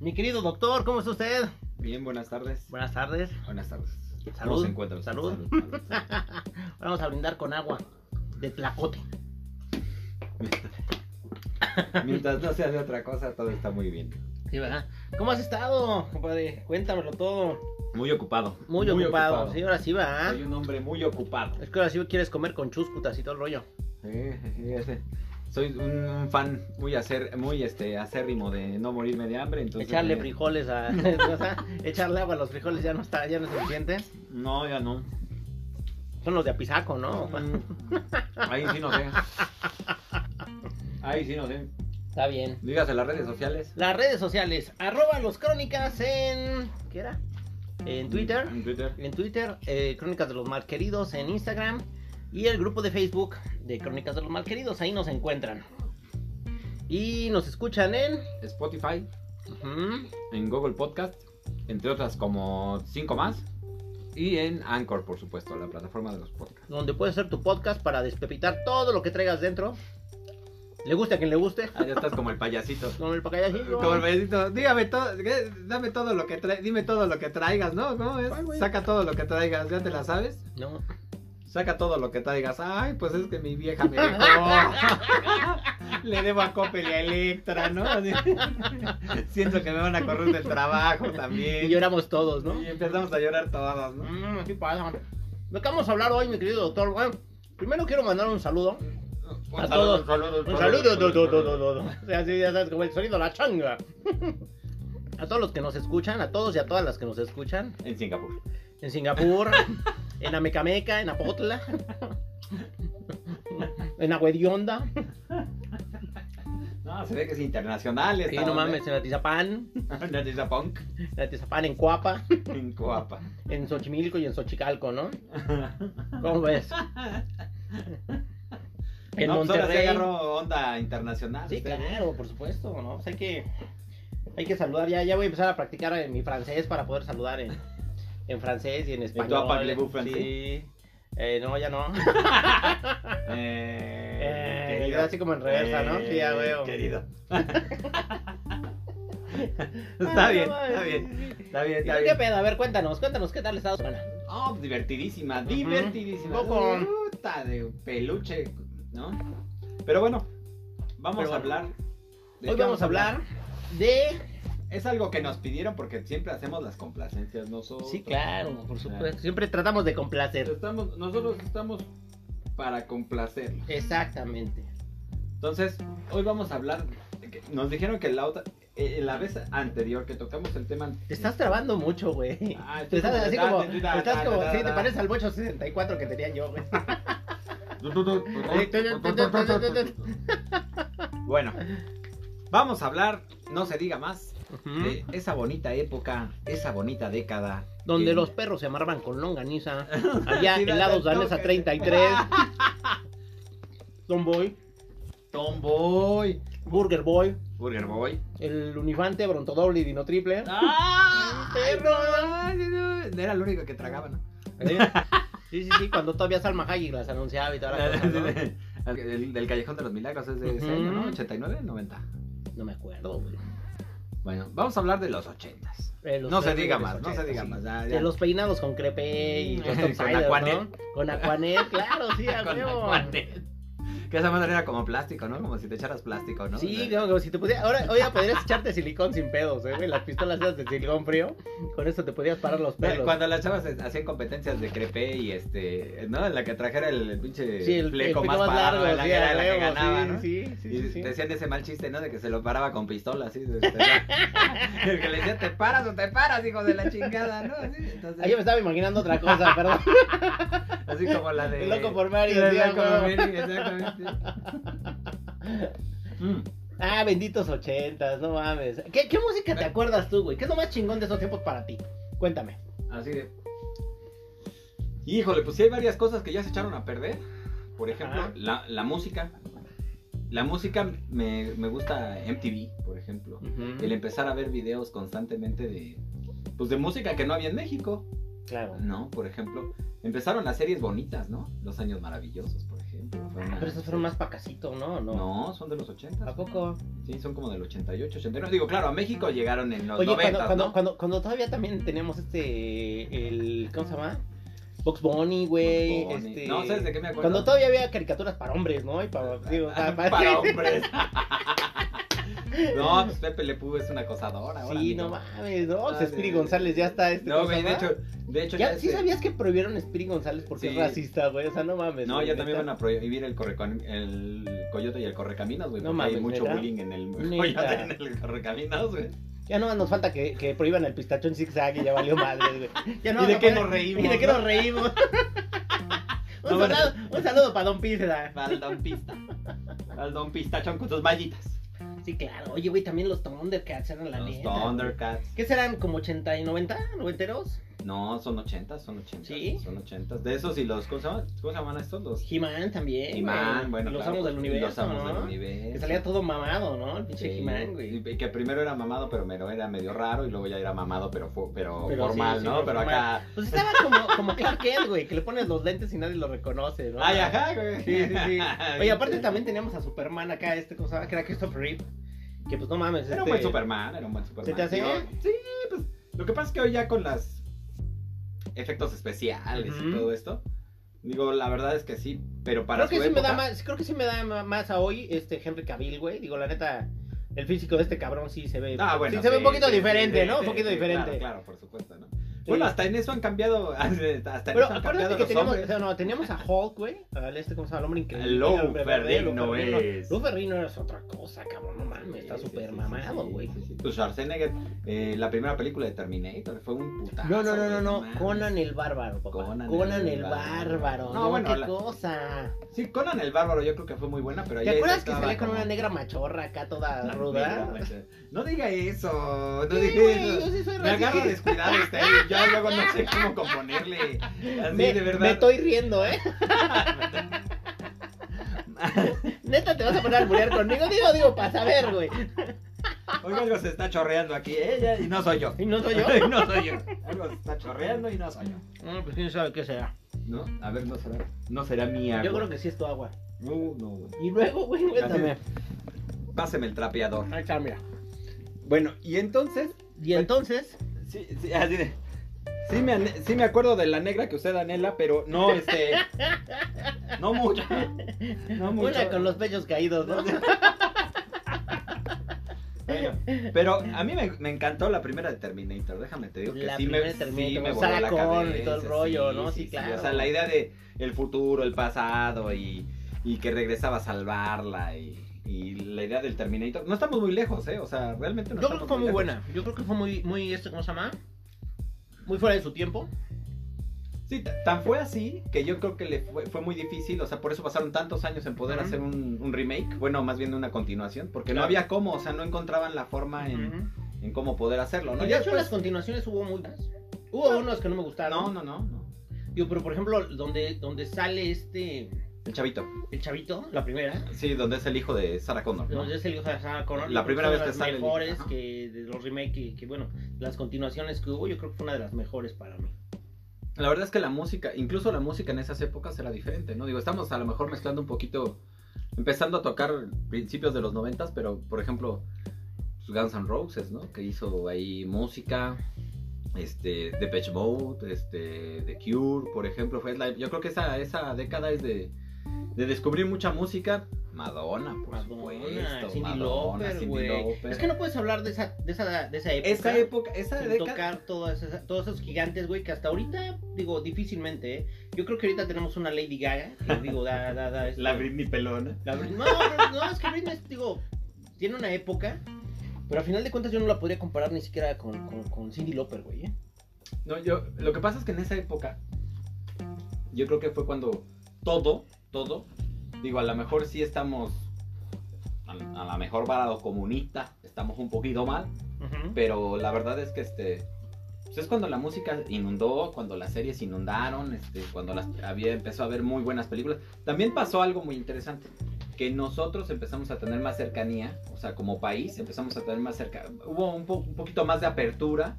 Mi querido doctor, ¿cómo está usted? Bien, buenas tardes. Buenas tardes. Buenas tardes. Salud. ¿Cómo se encuentra? Salud. salud. Vamos a brindar con agua de tlacote. Mientras no sea de otra cosa, todo está muy bien. Sí, ¿verdad? ¿Cómo has estado, compadre? Cuéntamelo todo. Muy ocupado. Muy, ocupado. Sí, ahora sí va. Soy un hombre muy ocupado. Es que ahora sí quieres comer con chuscutas y todo el rollo. Sí, sí, ese. Soy un, un fan muy acer, muy este acérrimo de no morirme de hambre, entonces Echarle frijoles a. o sea, echarle agua a los frijoles ya no está, ya no es suficiente. No, ya no. Son los de apisaco, ¿no? Mm, Ahí sí no sé. Ahí sí no sé. Está bien. Dígase las redes sociales. Las redes sociales, arroba los crónicas en. ¿Qué era? En Twitter. En Twitter. En Twitter, eh, Crónicas de los Malqueridos en Instagram. Y el grupo de Facebook de Crónicas de los Malqueridos, ahí nos encuentran. Y nos escuchan en. Spotify, en Google Podcast, entre otras como cinco más. Y en Anchor, por supuesto, la plataforma de los podcasts. donde puedes hacer tu podcast para despepitar todo lo que traigas dentro. Le guste a quien le guste. Ah, ya estás como el payasito. El. Como el payasito. Dígame todo, dame todo lo que dime todo lo que traigas, ¿no? ¿Cómo es? Saca todo lo que traigas, ¿ya te la sabes? No. Saca todo lo que traigas. Ay, pues es que mi vieja me dejó. Le debo a Coppel y a Electra, ¿no? Siento que me van a correr del trabajo también. Y lloramos todos, ¿no? Y empezamos a llorar todos, ¿no? Mm, así pasa. ¿De qué vamos a hablar hoy, mi querido doctor? Bueno, primero quiero mandar un saludo. Un A saludo, todos. un saludo, Un saludo, do, do, do, do, do, do. O sea, así ya sabes, como el sonido de la changa. A todos los que nos escuchan, a todos y a todas las que nos escuchan. En Singapur. En Singapur, en Amecameca, en Apotla, en Agüedionda. No, se ve que es internacional. Sí, no mames, en Atizapán, En Atizapunk, en Atizapán, en Cuapa, en Coapa. en Xochimilco y en Xochicalco, ¿no? ¿Cómo ves? En no, pues Monterrey. agarró onda internacional. Sí, usted, claro, por supuesto, ¿no? Pues hay que, hay que saludar, ya, ya voy a empezar a practicar en mi francés para poder saludar en, en francés y en español. Sí. Eh, no, ya no. Eh, Eh, querido. así como en reversa, ¿no? Sí, ya veo. Querido. Está bien, no, está bien. sí, sí. Está bien, ¿Y está ¿Qué pedo? A ver, cuéntanos, cuéntanos, ¿qué tal semana? Oh, divertidísima, divertidísima. Poco. Puta de peluche, ¿no? Pero bueno, vamos Pero a hablar. ¿de Hoy vamos a hablar de... Es algo que nos pidieron porque siempre hacemos las complacencias nosotros. Sí, claro, por supuesto. Siempre tratamos de complacer. Estamos, nosotros estamos para complacer. Exactamente. Entonces, hoy vamos a hablar. Nos dijeron que la otra, eh, la vez anterior que tocamos el tema. Te estás trabando mucho, güey. Ah, Te estás así da- como, da- da- estás da- como, da- sí, te da- pareces al bocho 64 que tenía yo, güey. Bueno, vamos a hablar, no se diga más, De esa bonita época, esa bonita década. Donde que- los perros se amarraban con longaniza. Allá Sí, helados da- danesa toque. 33. Tomboy. Tomboy, Burger Boy. Burger Boy. El Unifante, Brontodoble y Dino Triple. ¡Ah! perro! Era el único que tragaba, ¿no? ¿Eh? Sí, sí, sí, cuando todavía Salma Hayek las anunciaba y toda la cosa, ¿no? El del Callejón de los Milagros es de ese año, ¿no? 89, 90. No me acuerdo, güey. Bueno, vamos a hablar de los 80s. Eh, los No se perros diga de los más, no se 80, diga sí. más. De los peinados con crepe y Con Aquanet. ¿no? Con Aquanet, claro, sí, a huevo. Que esa madre era como plástico, ¿no? Como si te echaras plástico, ¿no? Sí, O sea, como, si te pudiera. Ahora, hoy ya podrías echarte silicón sin pedos, ¿eh, güey? Las pistolas esas de silicón frío. Con eso te podías parar los pelos. Cuando las chavas hacían competencias de crepe y este, ¿no? En la que trajera el, pinche Sí, el, fleco más, parado, largo, la sí, era la que ganaba, sí, ¿no? Sí, sí, y sí, decían ese mal chiste, ¿no? De que se lo paraba con pistola, así. de- el que le decía, te paras o te paras, hijo de la chingada, ¿no? Así, entonces, Ahí yo me estaba imaginando otra cosa, perdón. Así como la de... El loco por Mary, El loco por exactamente. Mm. Ah, benditos ochentas, no mames. ¿Qué, qué música te acuerdas tú, güey? ¿Qué es lo más chingón de esos tiempos para ti? Cuéntame. Así de. Híjole, pues sí hay varias cosas que ya se echaron a perder. Por ejemplo, la música. La música me, me gusta MTV, por ejemplo. El empezar a ver videos constantemente de. Pues de música que no había en México, Claro. ¿no? Por ejemplo, empezaron las series bonitas, ¿no? Los años maravillosos, por ejemplo. Madonna. Pero esos fueron más pa' casito, ¿no? No. No, son de los 80. ¿A poco? Sí, son como del 88, 89. Digo, claro, a México llegaron en los Oye, 90, cuando, cuando, ¿no? cuando, cuando todavía también teníamos este, el, ¿cómo se llama? Box Bunny, güey, este... No, ¿sabes de qué me acuerdo? Cuando todavía había caricaturas para hombres, ¿no? Y para, digo, para, Para hombres. no, pues Pepe Le Pew es una acosadora. ahora, Sí, no mames, no, Ah, Spiri de- González ya está este... No, ¿cómo se güey, de hecho, de hecho Ya, ya ¿Sí este- sabías que prohibieron a Spiri González porque es Sí. racista, güey? O sea, no mames. No, güey, ya también van a prohibir el, correcon- el coyote y el correcaminos, güey. No porque hay mames, mucho bullying en el coyote y en el correcaminos, güey. Ya no nos falta que, que prohíban el pistachón zigzag y ya valió madre, güey. Ya no ¿Y de qué nos reímos, ¿Y de qué no? nos reímos? un, No, bueno. saludo, un saludo para Don Pizza. Al don Pista. Al don Pistachón con sus mallitas. Sí, claro. Oye, güey, también los Thundercats eran la Los neta. Thundercats. ¿Qué serán? ¿Como 80 y 90? ¿Noventeros? No, son 80, son 80. ¿Sí? Son 80. De esos y los. ¿Cómo se llaman, ¿Cómo se llaman estos? Los. He-Man también. He-Man, bueno. Los claro, amos del universo. Los amos ¿no? del universo. Que salía todo mamado, ¿no? El pinche Sí, He-Man, güey. y Que primero era mamado, pero mero era medio raro. Y luego ya era mamado, pero, pero, Pero formal, sí, sí, ¿no? pero pero formal. acá. Pues estaba como, como Clark Kent, güey, que le pones los lentes y nadie lo reconoce, ¿no? Ay, ajá, güey. Sí, sí, sí. Oye, aparte también teníamos a Superman acá, este, ¿cómo se llama? Que era Christopher Reeve. Que pues no mames, Era un este- buen Superman, era un buen Superman. ¿Se te hace? Sí, pues. Lo que pasa es que hoy ya con las efectos especiales y todo esto. Digo, la verdad es que sí, pero para creo que su sí me da más, creo que sí me da más a hoy este Henry Cavill, güey. Digo, la neta, el físico de este cabrón sí se ve. Ah, bueno, sí se ve un poquito diferente, ¿no? un poquito diferente. Claro, claro, por supuesto, ¿no? Bueno, hasta en eso han cambiado. Hasta Pero acuérdate cambiado que los teníamos, o sea, no, teníamos a Hulk, güey, al este, ¿cómo se llama? El hombre increíble. Lou Ferrigno. es. Lou Ferrigno es otra cosa, cabrón, no mames, está súper mamado, güey. Pues Schwarzenegger, eh, la primera película de Terminator fue un putazo. No, no, no, no, no. Conan el bárbaro, papá. Conan el bárbaro, no, No, bueno, qué cosa. Sí, Conan el bárbaro yo creo que fue muy buena, pero ¿Te acuerdas que salía con una negra machorra acá toda ruda? No diga eso, no Sí, diga güey, yo eso. sí soy Me racista. descuidado usted. Yo luego no sé cómo componerle. Así Me, de verdad. me estoy riendo, ¿eh? Neta, te vas a poner a alburear conmigo. Digo, digo, para saber, güey. Oiga, algo se está chorreando aquí, ella y no soy yo. ¿Y no soy yo? Y no soy yo. Algo se está chorreando y no soy yo. No, pues quién sabe qué será. ¿No? A ver, no será. No será mi agua. Yo creo que sí es tu agua. No, no, güey. Y luego, güey, cuéntame. Páseme el trapeador. Ahí está, mira. Bueno, y entonces. Y entonces, Sí, sí, así de. Sí me, sí me acuerdo de la negra que usted anhela, pero no, este. No mucho. No mucho. una con los pechos caídos, ¿no? Bueno, pero a mí me, me encantó la primera de Terminator, déjame te digo que La sí me, sí me voló la Connor y cabeza, todo el rollo, ¿no? Sí, claro. O sea, la idea de el futuro, el pasado y, y que regresaba a salvarla y, y la idea del Terminator. No estamos muy lejos, ¿eh? O sea, realmente no Yo creo que fue muy buena. Yo creo que fue muy, muy, este, ¿cómo se llama? Muy fuera de su tiempo. Sí, tan fue así que yo creo que le fue, fue muy difícil, o sea, por eso pasaron tantos años en poder hacer un, un remake, bueno, más bien una continuación, porque no había cómo, o sea, no encontraban la forma en, en cómo poder hacerlo, ¿no? Y de Ya hecho, después- las continuaciones hubo muchas. Hubo unos que no me gustaron. No, no, no, no. Digo, pero por ejemplo, donde, donde sale este. El chavito. El chavito, la primera. Sí, donde es el hijo de Sarah Connor, ¿no? Donde es el hijo de Sarah Connor. La primera vez que sale las mejores que de los remakes que, que, bueno, las continuaciones que hubo, yo creo que fue una de las mejores para mí. La verdad es que la música, incluso la música en esas épocas era diferente, ¿no? Digo, estamos a lo mejor mezclando un poquito, empezando a tocar principios de los noventas, pero por ejemplo, pues, Guns N' Roses, ¿no? Que hizo ahí música, este, Depeche Mode, este, The Cure, por ejemplo, fue la, yo creo que esa, esa década es de, de descubrir mucha música. Madonna, por Madonna, supuesto. Cindy Madonna. Lauper. Es que no puedes hablar de esa, de esa, de esa época. Esa época, esa sin década... tocar todas esas- todos esos gigantes, güey, que hasta ahorita, digo, difícilmente, ¿eh? Yo creo que ahorita tenemos una Lady Gaga, que digo, da, da, da. este- La Britney pelona. la Britney- No, no, no, es que Britney, digo, tiene una época, pero a final de cuentas yo no la podría comparar ni siquiera con, con, con Cindy Lauper, güey, ¿eh? No, yo, lo que pasa es que en esa época, yo creo que fue cuando todo, todo, digo, a lo mejor sí estamos, a, a lo mejor varado comunista, estamos un poquito mal, Ujú. pero la verdad es que este, pues es cuando la música inundó, cuando las series inundaron, este, cuando las, había, empezó a haber muy buenas películas. También pasó algo muy interesante, que nosotros empezamos a tener más cercanía, o sea, como país empezamos a tener más cerca, hubo un, po- un poquito más de apertura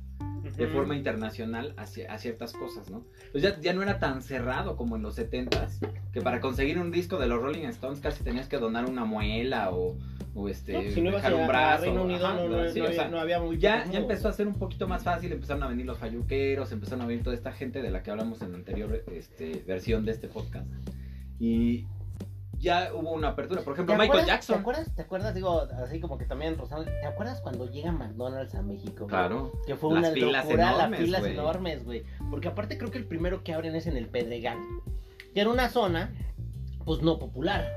de forma internacional a, a ciertas cosas, ¿no? Pues ya, ya no era tan cerrado como en los 70s, que para conseguir un disco de los Rolling Stones casi tenías que donar una muela o, o este, No, pues, si no ibas dejar un brazo. No, había, sea, no había muy ya, ya empezó a ser un poquito más fácil, empezaron a venir los falluqueros, empezaron a venir toda esta gente de la que hablamos en la anterior este, versión de este podcast. Y ya hubo una apertura. Por ejemplo, ¿Te Michael acuerdas- ¿Te Jackson. acuerdas? ¿Te acuerdas? Digo, así como que también Rosano, ¿te acuerdas cuando llega McDonald's a México? güey? Claro. Que fue Las una filas locura, enormes, las filas güey. enormes, güey. Porque aparte creo que el primero que abren es en el Pedregal. Que era una zona, pues no popular.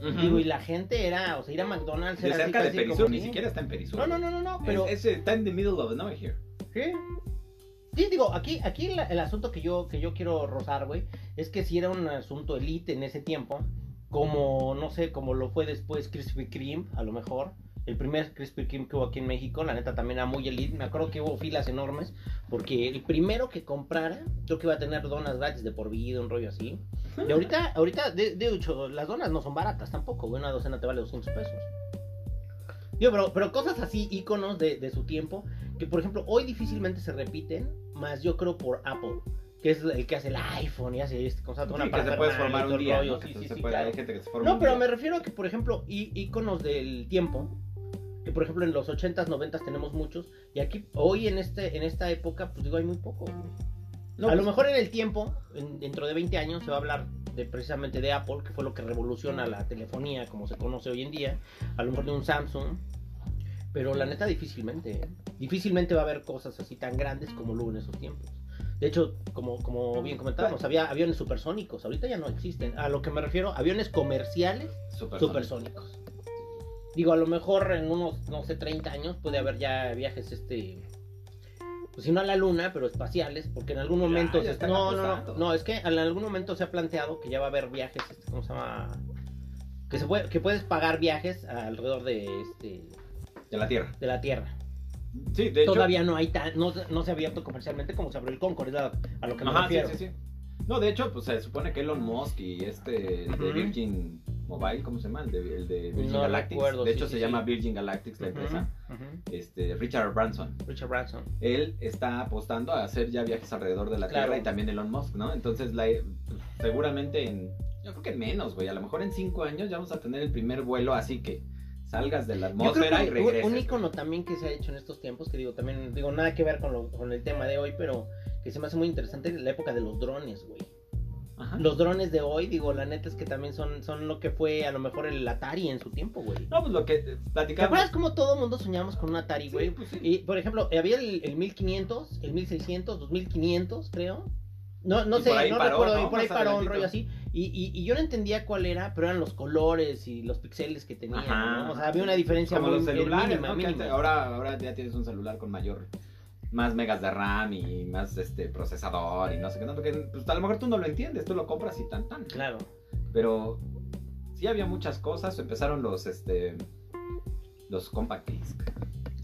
Ujú. Digo, y la gente era, o sea, ir a McDonald's de era así cerca de casi como Perisur, ni siquiera está en Perisur. No, no, no, no, no, pero... Es, es- está en the middle of nowhere here. ¿Sí? Sí, digo, aquí, aquí el, el asunto que yo, que yo quiero rozar, güey, es que si era un asunto elite en ese tiempo, como, no sé, como lo fue después Krispy Kreme, a lo mejor. El primer Krispy Kreme que hubo aquí en México, la neta también era muy elite. Me acuerdo que hubo filas enormes, porque el primero que comprara, creo que iba a tener donas gratis de por vida, un rollo así. Y ahorita, ahorita, de, de hecho, las donas no son baratas tampoco, una docena te vale 200 pesos. Digo, pero, pero cosas así, iconos de, de su tiempo, que por ejemplo hoy difícilmente se repiten, más yo creo por Apple, que es el que hace el iPhone y hace este, cosa, Sí, una que se puede formar un día, rollo, ¿no? Que sí, se sí, sí, puede- claro. Hay gente que se forma No, un pero día. me refiero a que, por ejemplo, iconos del tiempo, que por ejemplo en los 80s, 90s tenemos muchos, y aquí, hoy en este en esta época, pues digo, hay muy poco. güey. No, a pues, lo mejor en el tiempo, en- dentro de 20 años, se va a hablar de precisamente de Apple, que fue lo que revoluciona la telefonía como se conoce hoy en día, a lo mejor de un Samsung, pero la neta difícilmente, ¿eh? difícilmente va a haber cosas así tan grandes como lo hubo en esos tiempos. De hecho, como, como bien comentábamos, había aviones supersónicos, ahorita ya no existen. A lo que me refiero, aviones comerciales supersónico. supersónicos. Digo, a lo mejor en unos, no sé, 30 años puede haber ya viajes, este, pues si no a la luna, pero espaciales, porque en algún Ya, momento... ya se- están no, no, no, no, es que en algún momento se ha planteado que ya va a haber viajes, este, ¿cómo se llama? Que, se puede, que puedes pagar viajes alrededor de, este, De la Tierra. de la Tierra. Sí, de hecho. Todavía no hay tan, no, no se ha abierto comercialmente como se abrió el Concorde, a, a lo que me Ajá, sí, refiero. sí, sí. No, de hecho, pues se supone que Elon Musk y este el de. Virgin Mobile, ¿cómo se llama? El de, el de Virgin No Galactics. recuerdo, de sí, hecho, sí, se sí. llama Virgin Galactics la empresa. Este, Richard Branson. Richard Branson. Él está apostando a hacer ya viajes alrededor de la Claro. Tierra y también Elon Musk, ¿no? Entonces, la, seguramente en. Yo creo que en menos, güey. A lo mejor en cinco años ya vamos a tener el primer vuelo así que salgas de la Yo creo atmósfera que y regreses. un icono también que se ha hecho en estos tiempos, que digo, también, digo, nada que ver con, lo- con el tema de hoy, pero que se me hace muy interesante la época de los drones, güey. Ajá. Los drones de hoy, digo, la neta es que también son, son lo que fue a lo mejor el Atari en su tiempo, güey. No, pues lo que eh, ¿Te platicamos. acuerdas cómo todo mundo soñamos con un Atari, Sí, güey? pues sí. Y, por ejemplo, había el, el 1500, el 1600, 2500, creo. No, no sé, por ahí no paró, recuerdo, por ahí paró un rollo así. Y, y, y yo no entendía cuál era, pero eran los colores y los píxeles que. ¿no? O sea, había una diferencia como muy los celulares, mínima, ¿no? Que mínima. antes- ahora, ahora ya tienes un celular con mayor, más megas de RAM y más este procesador y no sé qué tanto, que pues, a lo mejor tú no lo entiendes, tú lo compras y tan tan. Claro. Pero sí había muchas cosas, empezaron los este los compact disc,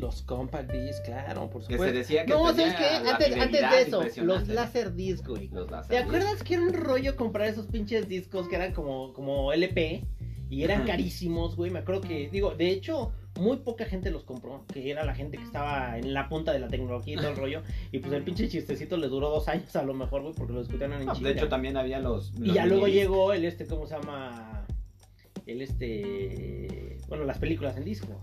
Los compact discs, claro, por que supuesto. se decía que no, tenía ¿sabes qué? Antes, antes de eso, los ¿no? laser disc, güey. Los láser ¿Te disc. acuerdas que era un rollo comprar esos pinches discos que eran como, como LP? Y eran carísimos, güey. Me acuerdo que, digo, de hecho, muy poca gente los compró. Que era la gente que estaba en la punta de la tecnología y todo el rollo. Y pues el pinche chistecito le duró dos años a lo mejor, güey, porque lo discutían en chinga. de hecho también había los, Y ya luego llegó el este, ¿cómo se llama? El este. Bueno, las películas en disco.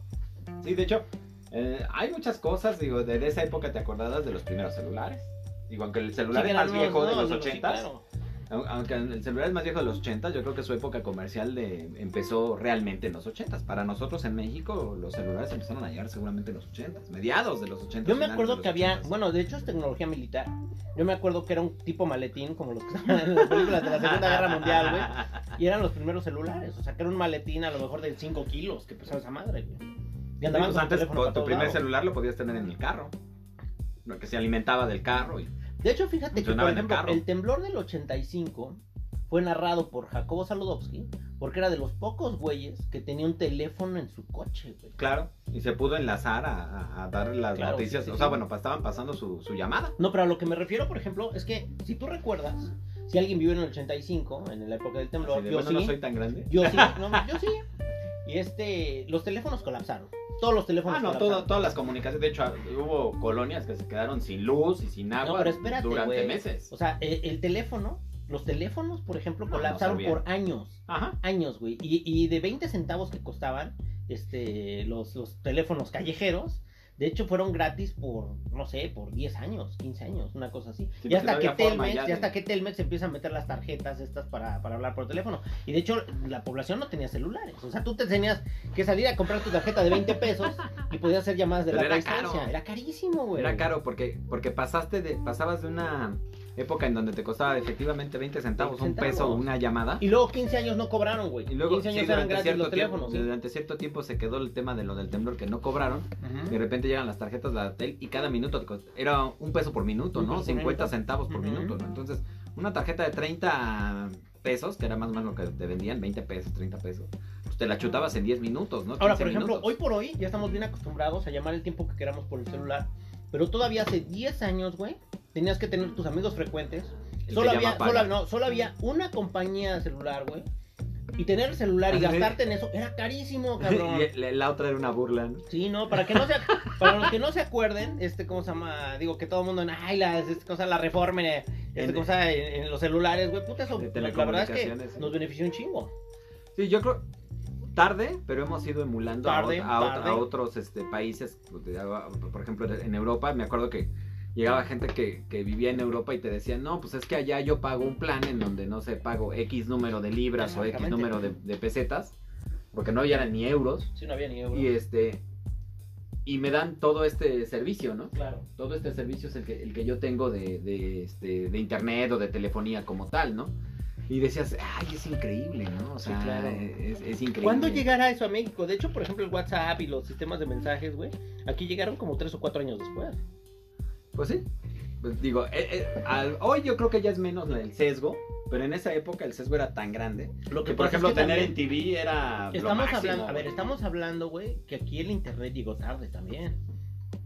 Sí, de hecho, eh, hay muchas cosas, digo, de, de esa época te acordabas de los primeros celulares. Digo, aunque el celular Sí, es más viejo de los sí, 80 claro. Aunque el celular es más viejo de los 80, yo creo que su época comercial de, empezó realmente en los 80. Para nosotros en México, los celulares empezaron a llegar seguramente en los 80, mediados de los 80. Yo me acuerdo que había, 80s. bueno, de hecho es tecnología militar. Yo me acuerdo que era un tipo maletín, como los que estaban en las películas de la Segunda Guerra Mundial, güey. Y eran los primeros celulares. O sea, que era un maletín a lo mejor de 5 kilos que pesaba esa madre, güey. Y andaban pues antes tu primer celular lo podías tener en el carro. Lo que se alimentaba del carro. Y... De hecho, fíjate que, por el ejemplo, el temblor del 85 fue narrado por Jacobo Saludowski porque era de los pocos güeyes que tenía un teléfono en su coche, güey. Claro, y se pudo enlazar a, dar las Claro, noticias. sí, sí, o sea, sí. bueno, estaban pasando su, su llamada. No, pero a lo que me refiero, por ejemplo, es que si tú recuerdas, si alguien vivió en el 85, en la época del temblor, de, yo bueno, sí, no soy tan grande. yo sí, no, yo sí. Y este, los teléfonos colapsaron. Todos los teléfonos. Ah, no, todo- todas las comunicaciones. De hecho, hubo colonias que se quedaron sin luz y sin agua No, pero espérate, durante meses. O sea, el, el teléfono, los teléfonos, por ejemplo, No, colapsaron por años. Ajá. Años, güey. Y, y de 20 centavos que costaban este, los, los teléfonos callejeros, de hecho fueron gratis por, no sé, por 10 años, 15 años, una cosa así. Sí, y hasta que Telmex, ya de- hasta que Telmex empieza a meter las tarjetas estas para, para hablar por teléfono. Y de hecho, la población no tenía celulares. O sea, tú te tenías que salir a comprar tu tarjeta de 20 pesos y podías hacer llamadas de Pero larga era caro. distancia. Era carísimo, güey. Era caro porque, porque pasaste de, pasabas de una época en donde te costaba efectivamente 20 centavos, 20 un peso, una llamada. Y luego 15 años no cobraron, güey. Y luego 15 años sí, eran gratis tiempo, sí. durante cierto tiempo se quedó el tema de lo del temblor que no cobraron. De repente llegan las tarjetas de la tel y cada minuto era un peso por minuto, ¿no? peso por 50 minuto. centavos por minuto, ¿no? Entonces, una tarjeta de 30 pesos, que era más o menos lo que te vendían, 20 pesos, 30 pesos, pues te la chutabas en 10 minutos, ¿no? Ahora, 15 por ejemplo, minutos. hoy por hoy ya estamos bien acostumbrados a llamar el tiempo que queramos por el celular. Pero todavía hace 10 años, güey, tenías que tener tus amigos frecuentes. Solo había, solo, no, solo había una compañía celular, güey. Y tener el celular y gastarte en eso era carísimo, cabrón. y la, la otra era una burla, ¿no? Sí, no, para que no se, para los que no se acuerden, este, ¿cómo se llama? Digo, que todo el mundo, ay, la, este, cosa, la reforma, eh, este, En- cosa, en, en los celulares, güey, puta, eso, la, verdad es que sí. nos benefició un chingo. Sí, yo creo tarde, pero hemos ido emulando a Tarde, otros este, países, por ejemplo, en Europa, me acuerdo que llegaba gente que, que vivía en Europa y te decía, no, pues es que allá yo pago un plan en donde, no sé, pago X número de libras o X número de, de pesetas, porque no eran ni euros, Sí, no había ni euros. y este, y me dan todo este servicio, ¿no? Claro. Todo este servicio es el que, el que yo tengo de, de, este, de internet o de telefonía como tal, ¿no? Y decías, ay, es increíble, ¿no? O Sí, sea, claro. es, es increíble. ¿Cuándo llegará eso a México? De hecho, por ejemplo, el WhatsApp y los sistemas de mensajes, güey, aquí llegaron como tres o cuatro años después. Pues sí. Pues digo, eh, eh, al- hoy yo creo que ya es menos el sesgo, pero en esa época el sesgo era tan grande. Lo Que, por pasa es ejemplo, que tener en TV era. lo Estamos máximo, hablando, a ver, estamos hablando, güey, que aquí el internet llegó tarde también.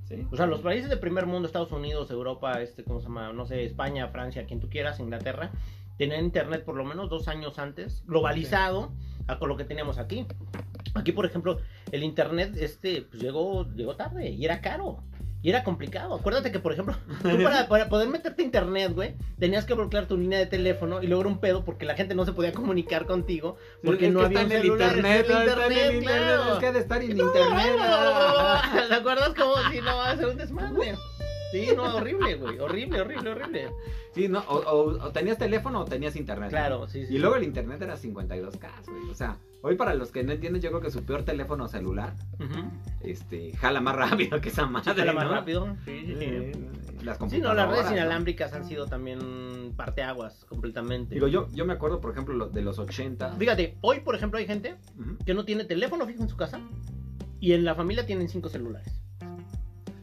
Sí. O sea, los países de primer mundo, Estados Unidos, Europa, este, ¿cómo se llama? No sé, España, Francia, quien tú quieras, Inglaterra, tenían internet por lo menos dos años antes, globalizado a con lo que teníamos aquí. Aquí, por ejemplo, el internet, este, pues llegó, llegó tarde y era caro. Y era complicado. Acuérdate que, por ejemplo, tú para, para poder meterte a internet, güey, tenías que bloquear tu línea de teléfono y luego era un pedo porque la gente no se podía comunicar contigo porque Es no había un celular, internet, el no, está en el internet, internet, claro. Es que ha de estar en internet. ah. ¿Te acuerdas como si no va a ser un desmadre? Sí, no, horrible, güey. Horrible, horrible, horrible. Sí, no, o, o- o tenías teléfono o tenías internet. Claro, sí, sí. Y luego el internet era 52K, güey. O sea, hoy para los que no entienden, yo creo que su peor teléfono celular, este, jala más rápido que esa madre. Jala más rápido. Sí, sí. Eh, Las Sí, no, las redes computadoras, ¿no? inalámbricas han sido también parteaguas completamente. Digo, yo, yo me acuerdo, por ejemplo, lo- de los 80. Fíjate, hoy, por ejemplo, hay gente que no tiene teléfono fijo en su casa y en la familia tienen cinco celulares.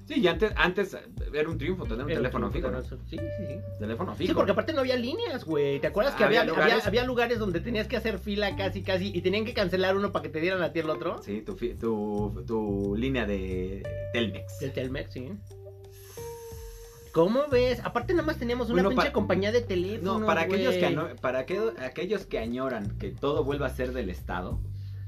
Sí, y antes, antes era un triunfo tener un teléfono fijo. Sí, sí, sí. Teléfono fijo. Sí, porque aparte no había líneas, güey. ¿Te acuerdas que Había había, lugares- había, había lugares donde tenías que hacer fila casi, casi y tenían que cancelar uno para que te dieran a ti el otro? Sí, tu, tu, tu línea de Telmex. Del Telmex, sí. ¿Cómo ves? Aparte nada más teníamos una Bueno, pinche pa- compañía de teléfono. No, para aquellos, que, para aquellos, aquellos que añoran que todo vuelva a ser del Estado,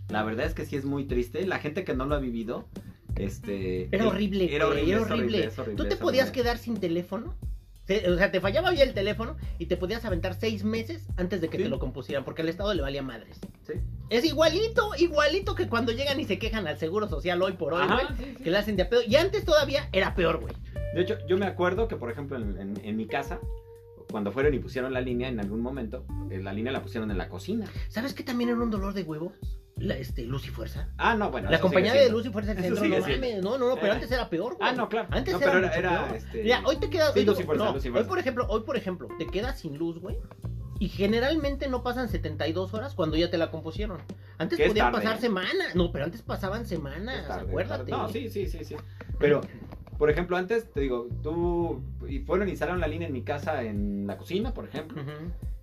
la verdad es que sí es muy triste. La gente que no lo ha vivido, este... Era horrible, Era horrible, era es horrible. es horrible, ¿Tú te podías horrible. quedar sin teléfono? O sea, te fallaba ya el teléfono y te podías aventar seis meses antes de que Sí. te lo compusieran, porque al Estado le valía madres. Sí. Es igualito, igualito que cuando llegan y se quejan al Seguro Social hoy por hoy, Ajá, güey. sí. Que le hacen de a pedo. Y antes todavía era peor, güey. De hecho, yo me acuerdo que, por ejemplo, en, en- en mi casa, cuando fueron y pusieron la línea en algún momento, eh, la línea la pusieron en la cocina. ¿Sabes qué también era un dolor de huevos? La, este, Luz y Fuerza. Ah, no, bueno. La compañía de. Luz y Fuerza del centro, no mames, no, no, no, pero Eh. antes era peor, güey. Ah, no, claro. Antes No, era, pero era- mucho era, peor. este- Mira, hoy te quedas. Sí, hoy, Luz y Fuerza, no, Luz y hoy, Fuerza. por ejemplo, hoy, por ejemplo, te quedas sin luz, güey. Y generalmente no pasan 72 horas cuando ya te la compusieron. Antes podían pasar ¿eh? semanas. No, pero antes pasaban semanas, tarde, acuérdate. tarde. No, sí, sí, sí, sí. Pero, por ejemplo, antes, te digo, tú y fueron y instalaron la línea en mi casa en la cocina, por ejemplo. Ujú,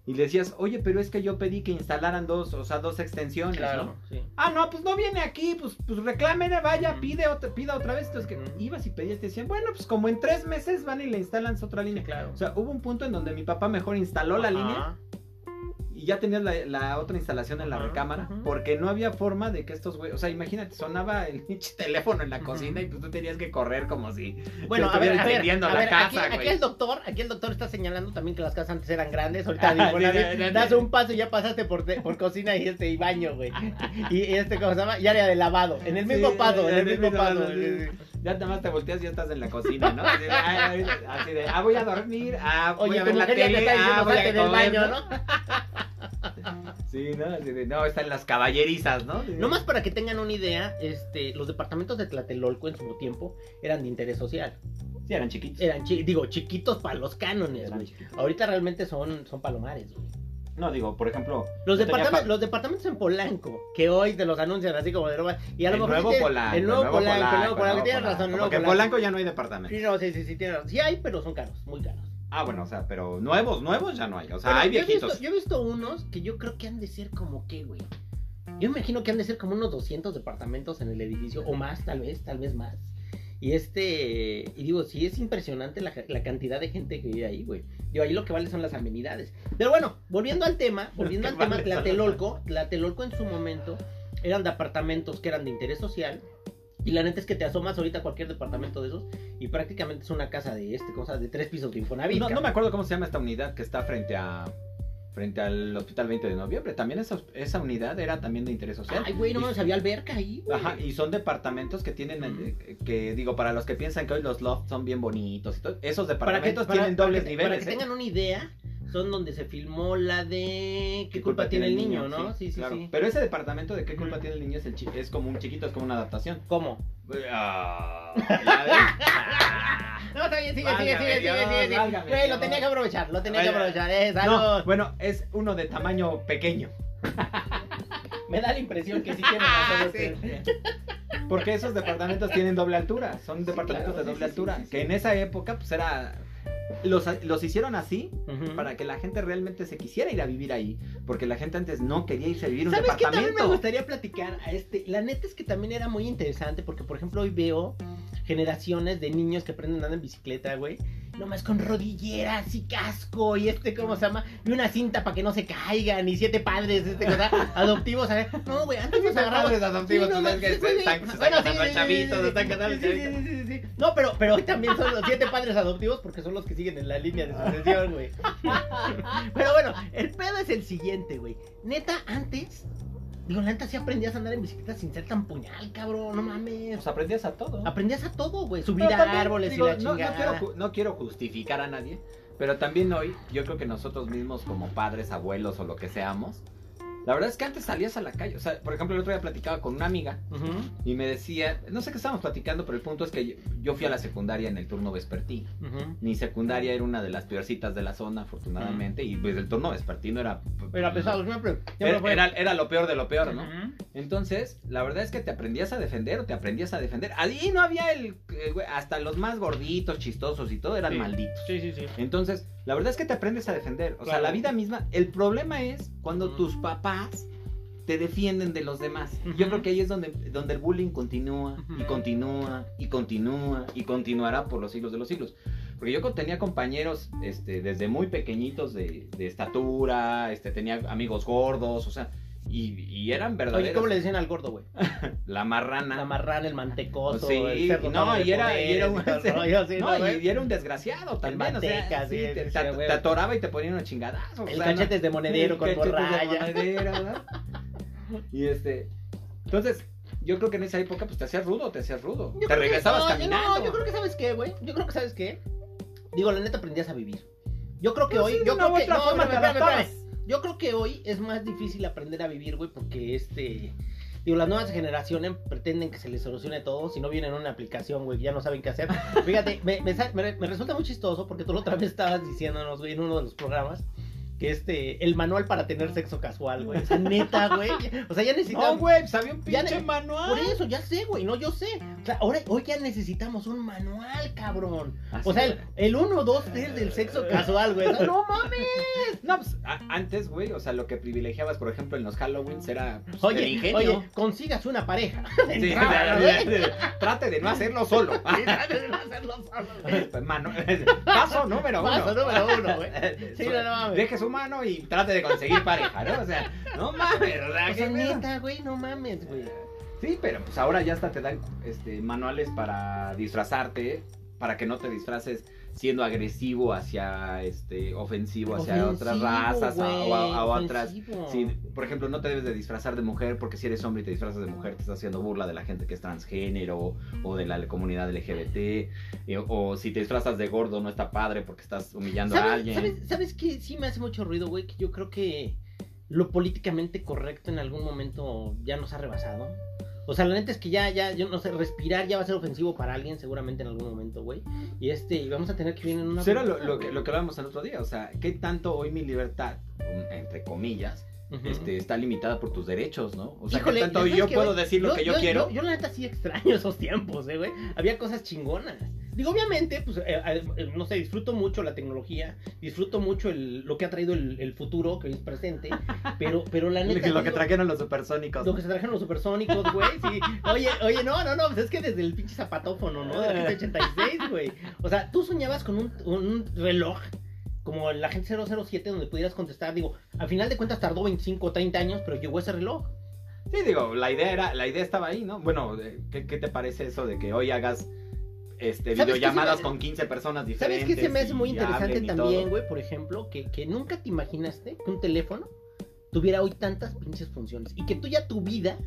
Y le decías, oye, pero es que yo pedí que instalaran dos, o sea, dos extensiones, Claro, ¿no? sí. Ah, no, pues no viene aquí, pues, pues reclámele, vaya, pide otra, pida otra vez. Entonces que ibas y pedías, te decían, bueno, pues como en tres meses van y le instalan otra línea. Sí, claro. O sea, hubo un punto en donde mi papá mejor instaló la línea y ya tenías la, la otra instalación en la recámara, porque no había forma de que estos güey, o sea, imagínate, sonaba el teléfono en la cocina y pues tú tenías que correr como si Bueno, a ver, a ver, incendiando a la ver, aquí, casa, aquí güey. el doctor, aquí el doctor está señalando también que las casas antes eran grandes, ahorita Ah, digo, sí, sí, das un paso y ya pasaste por, te- por cocina y este y baño, güey. Y, y este, ¿cómo se llama? Y área de lavado, en el mismo Sí, paso, en el mismo paso. paso, sí. Ya nada más te volteas y ya estás en la cocina, ¿no? Así de, ay, así de, ah, voy a dormir, ah, voy Oye, a ver la tele, ah, voy a comer, baño, ¿no? ¿No? Sí, ¿no? Así de, no, están las caballerizas, ¿no? No más para que tengan una idea, este, los departamentos de Tlatelolco en su tiempo eran de interés social. Sí, eran chiquitos. Eran, chi- digo, chiquitos para los cánones, güey. Ahorita realmente son, son palomares, güey. No, digo, por ejemplo, Los, departamentos, pa- los departamentos en Polanco, que hoy te los anuncian así como de roba. Y a lo el mejor nuevo sí Polanco. El nuevo Polanco, el nuevo Polanco. Tienes Polanco, razón, el nuevo Porque en Polanco. Ya no hay departamento. Sí, no, sí, sí, sí, tienes razón. Sí hay, pero son caros, muy caros. Ah, bueno, o sea, pero nuevos, nuevos ya no hay. O sea, Pero hay yo he viejitos. visto- Yo he, visto, unos que yo creo que han de ser como qué, güey. Yo imagino que han de ser como unos 200 departamentos en el edificio, o más, tal vez, tal vez más. Y este, y digo, sí es impresionante la, la cantidad de gente que vive ahí, güey. Digo, ahí lo que vale son las amenidades. Pero bueno, volviendo al tema, volviendo al tema, vale las Tlatelolco, Tlatelolco en su momento eran departamentos que eran de interés social. Y la neta es que te asomas ahorita a cualquier departamento de esos y prácticamente es una casa de este, cosa de tres pisos de Infonavit. No, me acuerdo cómo se llama esta unidad que está frente a frente al Hospital 20 de Noviembre. También esa, esa unidad era también de interés social. Ay, güey, no mames, había alberca ahí, güey. Ajá, y son departamentos que tienen, eh, que digo, para los que piensan que hoy los lofts son bien bonitos y todo, esos Para que, departamentos para- tienen para dobles que- niveles. Para que ¿eh? tengan una idea, son donde se filmó la de ¿Qué culpa tiene el niño, no? Sí, sí, claro. sí. Pero ese departamento de qué culpa tiene el niño es, el chi- es como un chiquito, es como una adaptación. ¿Cómo? Ah, ¿ya ves? No, está bien, sigue, sigue, sigue, sigue, sigue, sigue. lo tenía que aprovechar, lo tenía que aprovechar, eh, No, bueno, es uno de tamaño pequeño. Me da la impresión que sí tiene razón Sí. usted. Porque esos departamentos tienen doble altura, son departamentos claro, de sí, doble sí, sí, altura, sí, sí. que en esa época pues era los, los hicieron así para que la gente realmente se quisiera ir a vivir ahí, porque la gente antes no quería irse a vivir en un ¿Sabes qué también me departamento. gustaría platicar a este? La neta es que también era muy interesante porque, por ejemplo, hoy veo generaciones de niños que aprenden a andar en bicicleta, güey. Nomás con rodilleras y casco y este, ¿cómo se llama? Y una cinta para que no se caigan y siete padres, este, cosa, adoptivos. A ver, no, güey, antes nos agarramos. padres adoptivos, Sí, no tú sabes que manches, se están- se Bueno, están sí, sí, sí, chavitos, sí, se están sí, casando sí, sí, chavitos. sí, sí, sí. No, pero, pero hoy también son los siete padres adoptivos porque son los que siguen en la línea de sucesión, güey. Pero bueno, el pedo es el siguiente, güey. Neta, antes, digo, la neta sí aprendías a andar en bicicleta sin ser tan puñal, cabrón, no mames. Pues aprendías a todo. Aprendías a todo, güey. Subir a árboles digo, y la no, no chingada. quiero, no quiero justificar a nadie, pero también hoy yo creo que nosotros mismos como padres, abuelos o lo que seamos, la verdad es que antes salías a la calle, o sea, por ejemplo el otro día platicaba con una amiga y me decía, no sé qué estábamos platicando, pero el punto es que yo, yo fui a la secundaria en el turno vespertino. Ujú. Mi secundaria era una de las peorcitas de la zona, afortunadamente, y pues el turno vespertino era... Era pesado, siempre. siempre Era, era, lo peor de lo peor, ¿no? Entonces, la verdad es que te aprendías a defender o te aprendías a defender. Ahí no había el... eh, hasta los más gorditos, chistosos y todo eran Sí. malditos. Sí, sí, sí. Entonces, la verdad es que te aprendes a defender. O sea, la vida misma... El problema es cuando tus papás te defienden de los demás. Yo creo que ahí es donde, donde el bullying continúa y continúa y continúa y continuará por los siglos de los siglos. Porque yo tenía compañeros este, desde muy pequeñitos de, de estatura, este, tenía amigos gordos, o sea, y, y eran Oye, verdaderos. ¿cómo le decían al gordo, güey? La marrana. La marrana, el mantecoso, Sí, el cerdo no, y era- y era un- y era un desgraciado también, o sea, sí, te, te- atoraba y te ponían unos chingadazos. El cachetes de monedero con ¿verdad? Y este, entonces, yo creo que en esa época pues te hacías rudo, te hacías rudo. Yo te regresabas no, caminando. No, yo creo que sabes qué, güey. Yo creo que sabes qué. Digo, la neta aprendías a vivir. Yo creo que Pues hoy, sí, yo creo que no, Yo creo que hoy es más difícil aprender a vivir, güey, porque este digo, las nuevas generaciones pretenden que se les solucione todo, si no vienen una aplicación, güey, ya no saben qué hacer. Fíjate, me, me resulta muy chistoso porque tú la otra vez estabas diciéndonos, en uno de los programas que este el manual para tener sexo casual, güey. O sea, neta, güey. O sea, ya necesitamos No, güey, pues había un pinche manual. por eso, ya sé, güey, no, yo sé. O sea, ahora, hoy ya necesitamos un manual, cabrón. Así, O sea, el, güey. el 1, 2, 3 del sexo casual, güey. No mames. No, pues a- antes, güey, o sea, lo que privilegiabas, por ejemplo, en los Halloweens era pues, Oye, ingenio. oye, consigas una pareja. Sí, Entrada, de- trate de no hacerlo solo. Sí, dale de no hacerlo solo, güey. Mano- paso número uno. Paso número uno, güey. Sí, no, no mames. Deje su humano y trate de conseguir pareja, ¿no? O sea, no mames, o sea, O sea, neta, güey, no mames, güey. Sí, pero pues ahora ya hasta te dan este, manuales para disfrazarte, para que no te disfraces siendo agresivo hacia, este, ofensivo hacia otras razas o a, a otras. Sí, por ejemplo, no te debes de disfrazar de mujer porque si eres hombre y te disfrazas de mujer te estás haciendo burla de la gente que es transgénero o de la comunidad LGBT. eh, o si te disfrazas de gordo no está padre porque estás humillando a ¿Sabes, alguien. ¿sabes, ¿Sabes qué? Sí me hace mucho ruido, güey, que yo creo que lo políticamente correcto en algún momento ya nos ha rebasado. O sea, la neta es que ya, ya, yo no sé, respirar ya va a ser ofensivo para alguien seguramente en algún momento, güey. Y este, y vamos a tener que vivir en una... Era lo, que, lo que hablábamos el otro día, o sea, ¿qué tanto hoy mi libertad, entre comillas, Este, está limitada por tus derechos, ¿no? O sea, Híjole, ¿qué tanto ¿sabes yo puedo decir lo que yo, quiero? Yo, yo la neta sí extraño esos tiempos, eh, güey. Había cosas chingonas. Digo, obviamente, pues, eh, eh, no sé, disfruto mucho la tecnología, disfruto mucho el, lo que ha traído el, el futuro, que es presente, pero, pero la neta... lo que digo, trajeron los supersónicos. Lo que se trajeron los supersónicos, güey, sí. Oye, oye, no, no, no, pues es que desde el pinche zapatófono, ¿no? De la 86, güey. O sea, tú soñabas con un, un reloj como el agente 007 donde pudieras contestar, digo, al final de cuentas tardó 25 o 30 años, pero llegó ese reloj. Sí, digo, la idea era, la idea estaba ahí, ¿no? Bueno, ¿qué, qué te parece eso de que hoy hagas este ¿Sabes videollamadas me- con 15 personas ¿Sabes diferentes? qué se me hace muy interesante también, güey? Por ejemplo, que, que nunca te imaginaste que un teléfono tuviera hoy tantas pinches funciones y que tú ya tu vida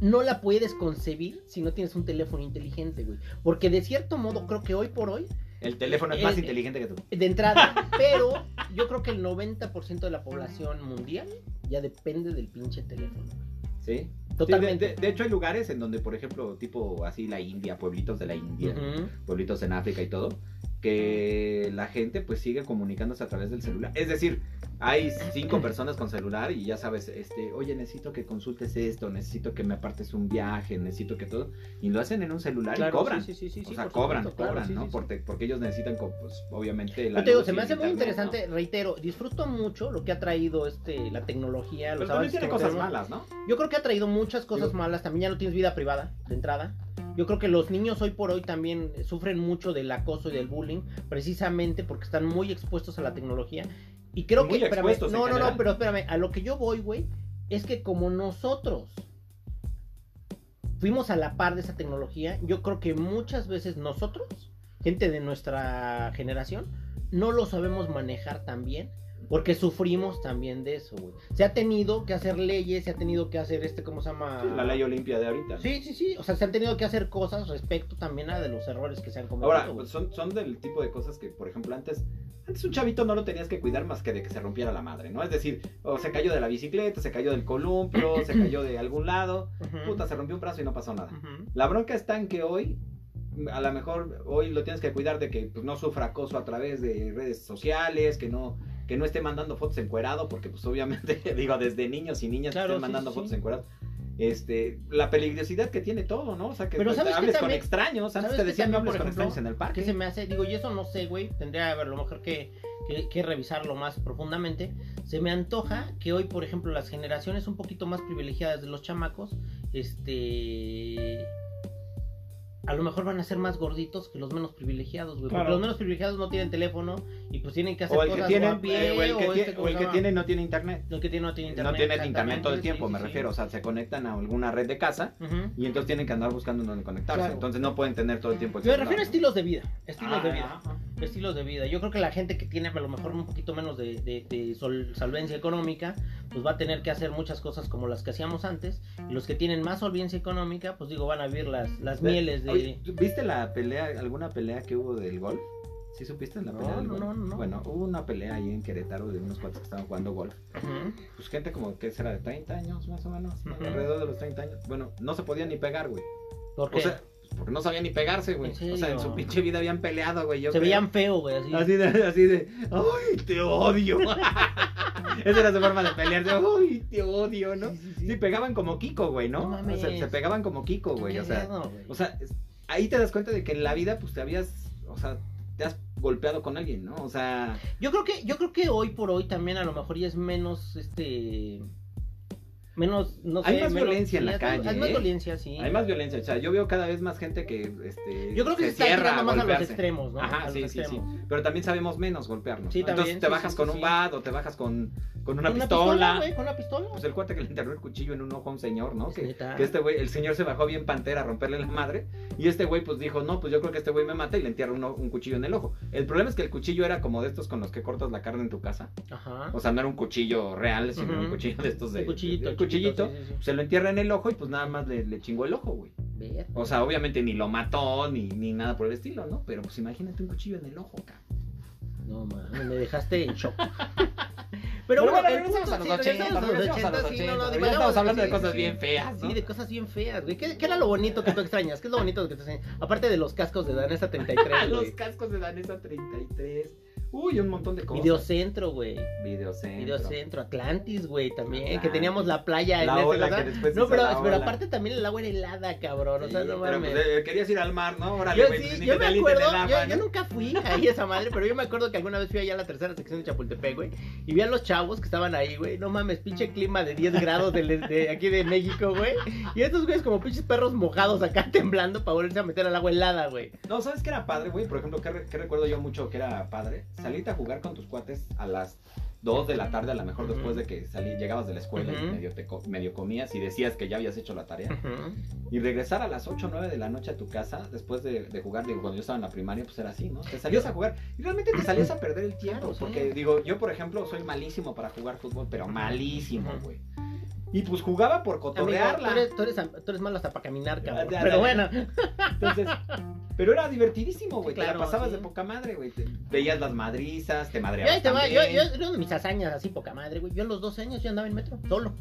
no la puedes concebir si no tienes un teléfono inteligente, güey. Porque de cierto modo creo que hoy por hoy El teléfono es más El- inteligente que tú. de entrada, pero yo creo que el 90% de la población mundial ya depende del pinche teléfono. Sí. Totalmente. Sí, de, de- de hecho, hay lugares en donde, por ejemplo, tipo así la India, pueblitos de la India, pueblitos en África y todo, que la gente pues sigue comunicándose a través del celular. Es decir, hay cinco personas con celular y ya sabes, este, oye, necesito que consultes esto, necesito que me apartes un viaje, necesito que todo, y lo hacen en un celular y cobran. sí, sí, sí, o sea, cobran, supuesto, cobran, ¿no? Porque, porque ellos necesitan, pues, obviamente, la Yo te digo, se me hace muy interesante, ¿no? reitero, disfruto mucho lo que ha traído este la tecnología, los Pero también tiene cosas tenemos. malas, ¿no? Yo creo que ha traído muchas cosas Digo- malas, también ya no tienes vida privada de entrada. Yo creo que los niños hoy por hoy también sufren mucho del acoso y del bullying, precisamente porque están muy expuestos a la tecnología. Y creo Muy que, espérame, no, no, no, pero espérame, a lo que yo voy, güey, es que como nosotros fuimos a la par de esa tecnología, yo creo que muchas veces nosotros, gente de nuestra generación, no lo sabemos manejar tan bien. Porque sufrimos también de eso, güey. Se ha tenido que hacer leyes, se ha tenido que hacer este, ¿cómo se llama? La ley olimpia de ahorita. Sí, sí, sí. O sea, se han tenido que hacer cosas respecto también a de los errores que se han cometido. Ahora, pues, son, son del tipo de cosas que, por ejemplo, antes, antes un chavito no lo tenías que cuidar más que de que se rompiera la madre, ¿no? Es decir, o se cayó de la bicicleta, se cayó del columpio, se cayó de algún lado, puta, se rompió un brazo y no pasó nada. La bronca está en que hoy, a lo mejor hoy lo tienes que cuidar de que pues, no sufra acoso a través de redes sociales, que no que no esté mandando fotos encuerado, porque pues obviamente, digo, desde niños y niñas Claro, estén sí, mandando sí, fotos encueradas. Este, la peligrosidad que tiene todo, ¿no? O sea, que Pero pues, ¿sabes qué hables con también? extraños. Antes ¿Sabes te decían no hables con ejemplo, extraños en el parque. ¿Qué se me hace? Digo, y eso no sé, güey. Tendría a ver, lo mejor que, que, que revisarlo más profundamente. Se me antoja que hoy, por ejemplo, las generaciones un poquito más privilegiadas de los chamacos, este. A lo mejor van a ser más gorditos que los menos privilegiados, güey. Porque los menos privilegiados no tienen teléfono y pues tienen que hacer O el que cosas a pie, eh, o el que, o tiene, este, ¿cómo o el que tiene no tiene internet. El que tiene no tiene internet. no tiene internet todo el tiempo, sí, me sí, refiero. O sea, se conectan a alguna red de casa y entonces tienen que andar buscando donde conectarse. Claro. Entonces no pueden tener todo el tiempo el Me celular, refiero a ¿no? estilos de vida. Estilos de Ah, vida. ajá. Estilos de vida. Yo creo que la gente que tiene a lo mejor un poquito menos de, de- de sol- solvencia económica, pues va a tener que hacer muchas cosas como las que hacíamos antes. Y los que tienen más solvencia económica, pues digo, van a vivir las, las mieles de... Oye, ¿Viste la pelea, alguna pelea que hubo del golf? ¿Sí supiste la No, pelea del golf? no, no. Bueno, hubo una pelea ahí en Querétaro de unos cuates que estaban jugando golf. Pues gente como que será de 30 años más o menos, alrededor de los 30 años. Bueno, no se podían ni pegar, güey. ¿Por qué? O sea, porque no sabían ni pegarse, güey. ¿En O sea, en su pinche vida habían peleado, güey. yo Se creo. veían feo, güey, así. Así de, así de, ¡ay, te odio! Esa era su forma de pelearse, ¡ay, te odio! ¿no? Sí, sí, sí. Sí, pegaban como Kiko, güey, ¿no? No o sea, mames. se pegaban como Kiko, güey. O sea, miedo, o sea, ahí te das cuenta de que en la vida, pues te habías, o sea, te has golpeado con alguien, ¿no? O sea, Yo creo que, yo creo que hoy por hoy también a lo mejor ya es menos este menos, no sé. Hay más menos- violencia en la calle, Hay más ¿eh? violencia, sí. Hay más violencia, o sea, yo veo cada vez más gente que este, Yo creo que se, está cierra tirando más a los extremos, ¿no? Ajá, a sí, sí, sí. Pero también sabemos menos golpearnos. Sí, ¿no? también, Entonces te sí, bajas sí, con un bat o te bajas con, con una, Con pistola. güey, con una pistola. Pues el cuate que le enterró el cuchillo en un ojo a un señor, ¿no? Que, que este güey, el señor se bajó bien pantera a romperle la madre. Y este güey, pues dijo, no, pues yo creo que este güey me mata y le entierra un, un cuchillo en el ojo. El problema es que el cuchillo era como de estos con los que cortas la carne en tu casa. Ajá. O sea, no era un cuchillo real, sino un cuchillo de estos de. Un cuchillito, de- de- cuchillito. chiquito, sí, sí, sí. Se lo entierra en el ojo y pues nada más le, le chingó el ojo, güey. O sea, obviamente ni lo mató, ni, ni nada por el estilo, ¿no? Pero pues imagínate un cuchillo en el ojo, cabrón. No, mames, me dejaste en shock. Pero, Pero, bueno, regresamos a los sí, 80, regresamos a los regresamos a los 80, sí, no, no, 80. divagamos, Estamos hablando de sí, cosas sí. bien feas, ¿no? Sí, de cosas bien feas, güey. ¿Qué, qué era lo bonito que tú extrañas? ¿Qué es lo bonito que tú extrañas? Aparte de los cascos de Danesa 33, los güey. cascos de Danesa 33. Uy, un montón de cosas. Videocentro, güey. Videocentro. Videocentro. Atlantis, güey, también. Que teníamos la playa en La ese ola lugar. que después No, pero, la pero ola. aparte también el agua era helada, cabrón. o sea, no pero, mames. pues, eh, querías ir al mar, ¿no? Órale, Yo, sí, pues, ni yo me acuerdo, agua, yo, nunca fui ahí a esa madre, pero yo me acuerdo que alguna vez fui allá a la tercera sección de Chapultepec, güey, y vi a los chavos que estaban ahí, güey, no mames, pinche clima de 10 grados de, de aquí de México, güey, y estos güeyes como pinches perros mojados acá temblando para volverse a meter al agua helada, güey. No, ¿sabes qué era padre, güey? Por ejemplo, ¿qué, re- qué recuerdo yo mucho que era padre? Salirte a jugar con tus cuates a las 2 de la tarde, a lo mejor después de que salí, llegabas de la escuela y medio, te co- medio comías y decías que ya habías hecho la tarea. Y regresar a las 8 o 9 de la noche a tu casa después de, de jugar, digo, cuando yo estaba en la primaria, pues era así, ¿no? Te salías a jugar y realmente te salías a perder el tiempo. Claro, sí. Porque, digo, yo, por ejemplo, soy malísimo para jugar fútbol, pero malísimo, güey. Y pues jugaba por Amigo, cotorrearla. tú, eres, tú, eres, tú eres malo hasta para caminar, cabrón. Ya, ya, Pero ya. bueno, Entonces, pero era divertidísimo, güey. Te la pasabas sí. de poca madre, güey. Veías las madrizas, te yo madreabas. yo, también. yo, una de mis hazañas así poca madre, güey, yo a los 12 años yo andaba en metro, solo.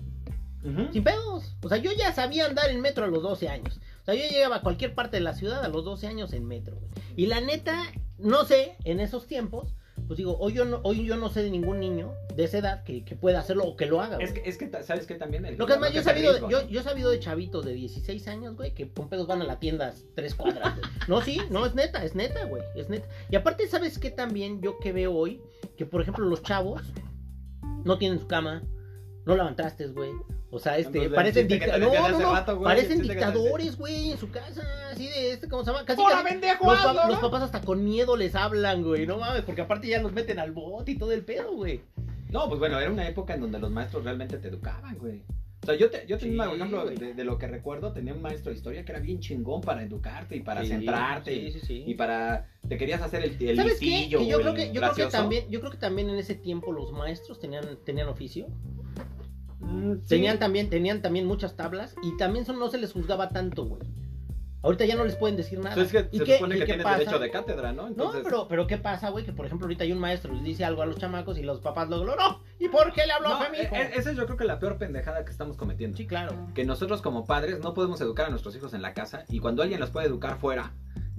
Sin pedos. O sea, yo ya sabía andar en metro a los 12 años. O sea, yo llegaba a cualquier parte de la ciudad a los 12 años en metro, güey. Y la neta, no sé, en esos tiempos, pues digo, hoy yo no, hoy yo no sé de ningún niño de esa edad que, que pueda hacerlo o que lo haga, Es que, es que, ¿sabes qué también? El Lo que es más, jugador yo he sabido, riesgo, yo, yo he sabido de chavitos de 16 años, güey, que con pedos van a la tienda tres cuadras, güey. No, sí, no, es neta, es neta, güey, es neta. Y aparte, ¿sabes qué también yo que veo hoy? Que, por ejemplo, los chavos no tienen su cama, no lavan trastes, güey. O sea, este, parecen dicta- no, no, hace no, rato, güey, parecen dictadores, güey, en su casa, así de este, ¿cómo se llama? Casi, ¡Hola, casi- pendejo, los, pa- los papás hasta con miedo les hablan, güey, no mames, porque aparte ya los meten al bote y todo el pedo, güey. No, pues bueno, era una época en donde los maestros realmente te educaban, güey. O sea, yo, te, yo tenía, Sí, por ejemplo, de, de lo que recuerdo, tenía un maestro de historia que era bien chingón para educarte y para Sí, centrarte sí, y, sí, sí. y para... Te querías hacer el, el ¿Sabes qué? Que yo creo que, yo creo que también, yo creo que también en ese tiempo los maestros tenían, tenían oficio. Mm, sí. Tenían también, tenían también muchas tablas y también son, no se les juzgaba tanto, güey. Ahorita ya no les pueden decir nada. Entonces es que ¿Y se qué- supone y que qué tienes pasa? derecho de cátedra, ¿no? Entonces, No, pero, pero ¿qué pasa, güey? Que por ejemplo ahorita hay un maestro les dice algo a los chamacos y los papás luego, no, ¿y por qué le habló no, a mi hijo? e- e- esa es yo creo que la peor pendejada que estamos cometiendo. Sí, claro. Que nosotros como padres no podemos educar a nuestros hijos en la casa y cuando alguien los puede educar fuera,